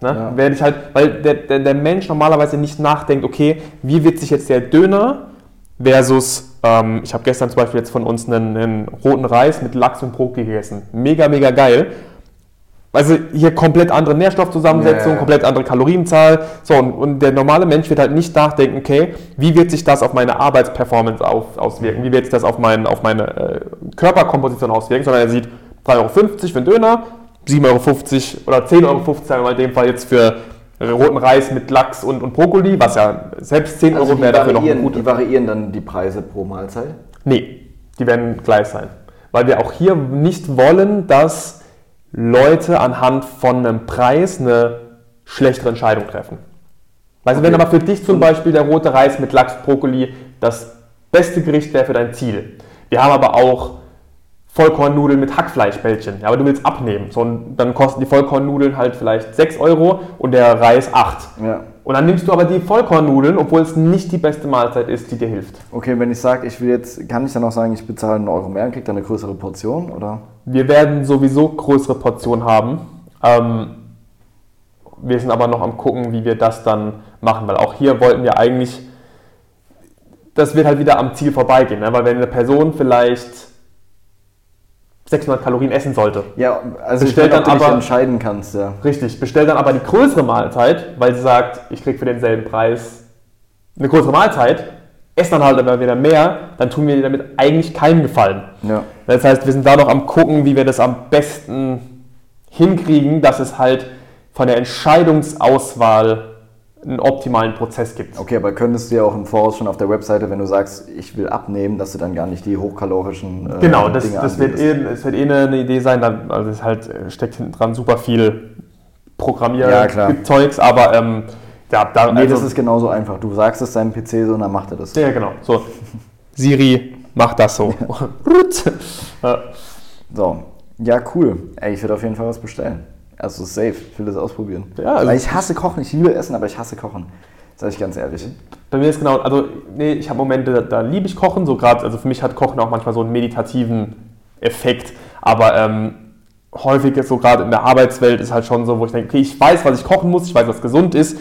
ne,
Ja.
werde ich halt, weil der, der, der Mensch normalerweise nicht nachdenkt, okay, wie wird sich jetzt der Döner versus, ähm, ich habe gestern zum Beispiel jetzt von uns einen, einen roten Reis mit Lachs und Brot gegessen. Mega, mega geil. Also hier komplett andere Nährstoffzusammensetzung,
Ja, ja.
komplett andere Kalorienzahl. So, und, und der normale Mensch wird halt nicht nachdenken, okay, wie wird sich das auf meine Arbeitsperformance auf, auswirken? Wie wird sich das auf, mein, auf meine äh, Körperkomposition auswirken? Sondern er sieht 3,50 Euro für einen Döner, 7,50 Euro oder 10,50 Euro, sagen wir mal in dem Fall jetzt für roten Reis mit Lachs und, und Brokkoli, was ja selbst 10
Also
Euro wäre dafür noch gute.
die variieren dann die Preise pro Mahlzeit?
Nee, die werden gleich sein. Weil wir auch hier nicht wollen, dass Leute anhand von einem Preis eine schlechtere Entscheidung treffen. Weißt du, wenn
Okay.
aber für dich zum Beispiel der rote Reis mit Lachs Brokkoli das beste Gericht wäre für dein Ziel. Wir haben aber auch Vollkornnudeln mit Hackfleischbällchen. Ja, aber du willst abnehmen. So, dann kosten die Vollkornnudeln halt vielleicht 6 Euro und der Reis 8.
Ja.
Und dann nimmst du aber die Vollkornnudeln, obwohl es nicht die beste Mahlzeit ist, die dir hilft.
Okay, wenn ich sage, ich will jetzt, kann ich dann auch sagen, ich bezahle einen Euro mehr und kriege dann eine größere Portion, oder?
Wir werden sowieso größere Portionen haben. Ähm, wir sind aber noch am gucken, wie wir das dann machen, weil auch hier wollten wir eigentlich, das wird halt wieder am Ziel vorbeigehen, ne? weil wenn eine Person vielleicht 600 Kalorien essen sollte,
Ja, also ich
Bestellt
meine, ob
dann aber-
entscheiden kannst, ja.
richtig, bestellt dann aber die größere Mahlzeit, weil sie sagt, ich kriege für denselben Preis eine größere Mahlzeit, esse dann halt aber wieder mehr, dann tun wir damit eigentlich keinen Gefallen.
Ja.
Das heißt, wir sind da noch am gucken, wie wir das am besten hinkriegen, dass es halt von der Entscheidungsauswahl einen optimalen Prozess gibt.
Okay, aber könntest du ja auch im Voraus schon auf der Webseite, wenn du sagst, ich will abnehmen, dass du dann gar nicht die hochkalorischen äh,
Genau, das,
Dinge
das wird, eh, das wird eh eine, Idee sein. Dann, also es halt, äh, steckt hinten dran super viel
Ja.
Programmier-Zeugs, aber ähm, ja, da,
Nee,
also,
das ist genauso einfach. Du sagst es deinem PC so und dann macht er das.
ja, genau. So, Siri, mach das so. Ja.
So, ja, cool. Ey, ich werde auf jeden Fall was bestellen. Also safe, ich will das ausprobieren.
Ja, also-
Weil ich hasse Kochen, ich liebe Essen, aber ich hasse Kochen. Sag ich ganz ehrlich.
Bei mir ist genau, also nee, ich habe Momente, da, da liebe ich Kochen, so gerade, also für mich hat Kochen auch manchmal so einen meditativen Effekt, aber ähm, häufig ist so gerade in der Arbeitswelt ist halt schon so, wo ich denke, okay, ich weiß, was ich kochen muss, ich weiß, was gesund ist,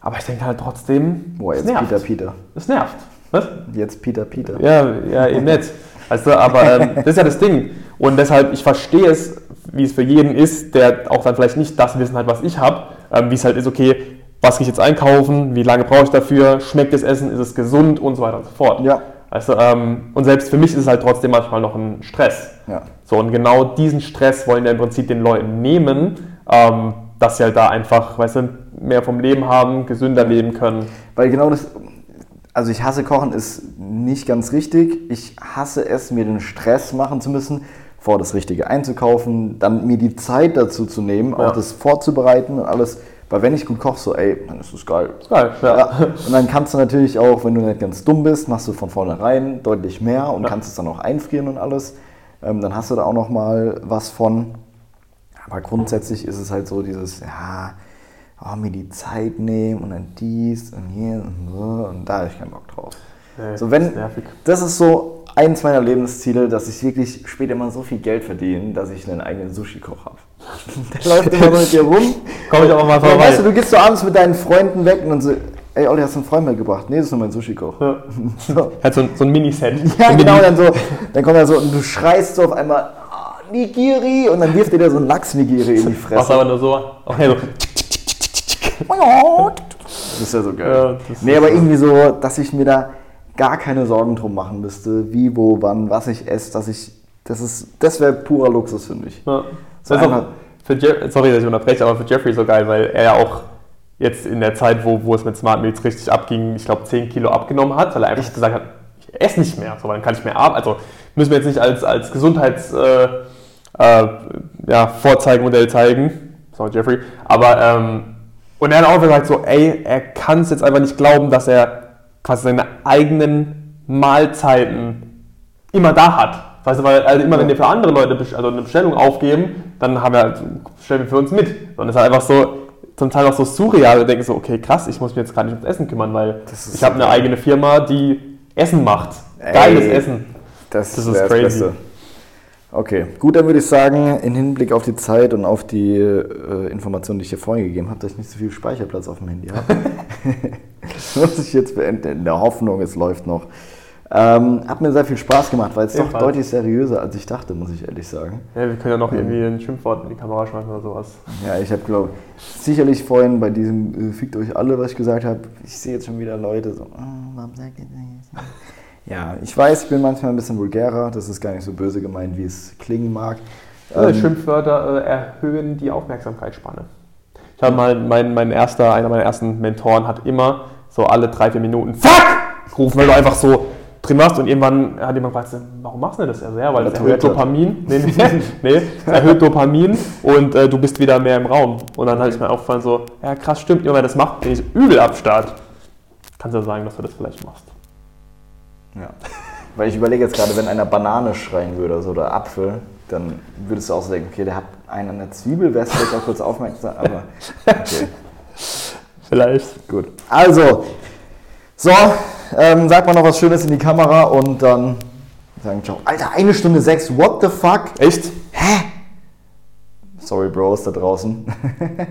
aber ich denke halt trotzdem,
Boah,
es
jetzt
nervt.
Peter, Peter.
Es nervt. Was?
Jetzt Peter, Peter.
Ja, ja, eben nicht. Weißt du, aber ähm, das ist ja das Ding. Und deshalb, ich verstehe es, wie es für jeden ist, der auch dann vielleicht nicht das Wissen hat, was ich habe, ähm, wie es halt ist, okay, was gehe ich jetzt einkaufen, wie lange brauche ich dafür, schmeckt das Essen, ist es gesund und so weiter und so fort.
Ja.
Du, ähm, und selbst für mich ist es halt trotzdem manchmal noch ein Stress.
Ja.
So, und genau diesen Stress wollen wir im Prinzip den Leuten nehmen, ähm, dass sie halt da einfach, weißt du, mehr vom Leben haben, gesünder leben können.
Weil genau das, also ich hasse Kochen ist nicht ganz richtig. Ich hasse es, mir den Stress machen zu müssen, vor das Richtige einzukaufen, dann mir die Zeit dazu zu nehmen,
Ja.
auch das vorzubereiten und alles. Weil wenn ich gut koche, so ey, dann ist das geil.
Geil, ja.
Ja. Und dann kannst du natürlich auch, wenn du nicht ganz dumm bist, machst du von vornherein deutlich mehr und
Ja.
kannst es dann auch einfrieren und alles. Ähm, dann hast du da auch noch mal was von. Aber grundsätzlich ist es halt so dieses, ja, oh, mir die Zeit nehmen und dann dies und hier und so und da habe ich keinen Bock drauf.
Nee,
So,
das
wenn,
ist nervig.
das ist so eins meiner Lebensziele, dass ich wirklich später mal so viel Geld verdiene, dass ich einen eigenen Sushi-Koch habe. Der läuft immer so mit dir rum.
Komm ich aber mal vorbei.
weißt du, du gehst so abends mit deinen Freunden weg und dann so, ey Olli, hast du einen Freund mitgebracht? Nee, das ist nur mein Sushi-Koch.
Ja.
So.
Hat so ein, so ein Miniset.
Ja, genau,
Mini-
dann so, dann kommt er so und du schreist so auf einmal, ah, Nigiri, und dann wirft dir der so ein Lachs-Nigiri in die
Machst
Fresse.
aber nur so. Okay, so.
Das ist ja so geil.
Ja,
nee, aber irgendwie so, dass ich mir da gar keine Sorgen drum machen müsste, wie, wo, wann, was ich esse, dass ich. Das ist. Das wäre purer Luxus, finde ich.
Ja.
So
auch für Jeff, sorry, dass ich unterbreche, aber für Jeffrey so geil, weil er ja auch jetzt in der Zeit, wo, wo es mit Smart Meals richtig abging, ich glaube 10 Kilo abgenommen hat, weil er einfach gesagt hat, ich esse nicht mehr, so, weil dann kann ich mehr ab. Also müssen wir jetzt nicht als, als Gesundheits äh, äh, ja, Vorzeigemodell zeigen. Sorry, Jeffrey. Aber ähm, und er hat auch gesagt, so, ey, er kann es jetzt einfach nicht glauben, dass er quasi seine eigenen Mahlzeiten immer da hat. Weißt du, weil also immer wenn wir für andere Leute also eine Bestellung aufgeben, dann haben wir halt, bestellen wir für uns mit. Und es ist halt einfach so, zum Teil auch so surreal. Wir denken so, okay, krass, ich muss mich jetzt gar nicht ums Essen kümmern, weil
Das
ich habe eine eigene Firma, die Essen macht.
Ey.
Geiles Essen.
Das,
Das ist
wär
crazy.
Okay, gut, dann würde ich sagen, in Hinblick auf die Zeit und auf die äh, Informationen, die ich hier vorhin gegeben habe, dass ich nicht so viel Speicherplatz auf dem Handy habe, muss ich jetzt beenden, in der Hoffnung, es läuft noch. Ähm, hat mir sehr viel Spaß gemacht, weil es doch
Ebenfalls.
deutlich seriöser, als ich dachte, muss ich ehrlich sagen.
Ja, wir können ja noch irgendwie ein Schimpfwort in die Kamera schmeißen oder sowas.
Ja, ich habe, glaube sicherlich vorhin bei diesem äh, Fickt euch alle, was ich gesagt habe, ich sehe jetzt schon wieder Leute so, "Oh, warum sagt ihr das? Ja, ich weiß, ich bin manchmal ein bisschen vulgärer, das ist gar nicht so böse gemeint, wie es klingen mag. Ähm,
Schimpfwörter äh, erhöhen die Aufmerksamkeitsspanne. Ich habe mal, mein, mein erster, einer meiner ersten Mentoren hat immer so alle drei, vier Minuten FUCK gerufen, weil du einfach so drin warst und irgendwann hat jemand gefragt, warum machst du das? Also, ja, weil das
Weil er
erhöht
hat.
Dopamin. Nee, nee, nee, das erhöht Dopamin und äh, du bist wieder mehr im Raum. Und dann hat es mir aufgefallen so, ja krass, stimmt, immer wer das macht, bin ich übel ab Start. Kannst du ja sagen, dass du das vielleicht machst.
Ja. Weil ich überlege jetzt gerade, wenn einer Banane schreien würde also, oder Apfel, dann würdest du auch so denken, okay, der hat einen an der Zwiebel, wärst du vielleicht auch kurz aufmerksam, aber okay,
Vielleicht.
gut. Also, so, ähm, sag mal noch was Schönes in die Kamera und dann sagen ciao. Alter, eine Stunde sechs, what the fuck?
Echt?
Sorry, Bros da draußen.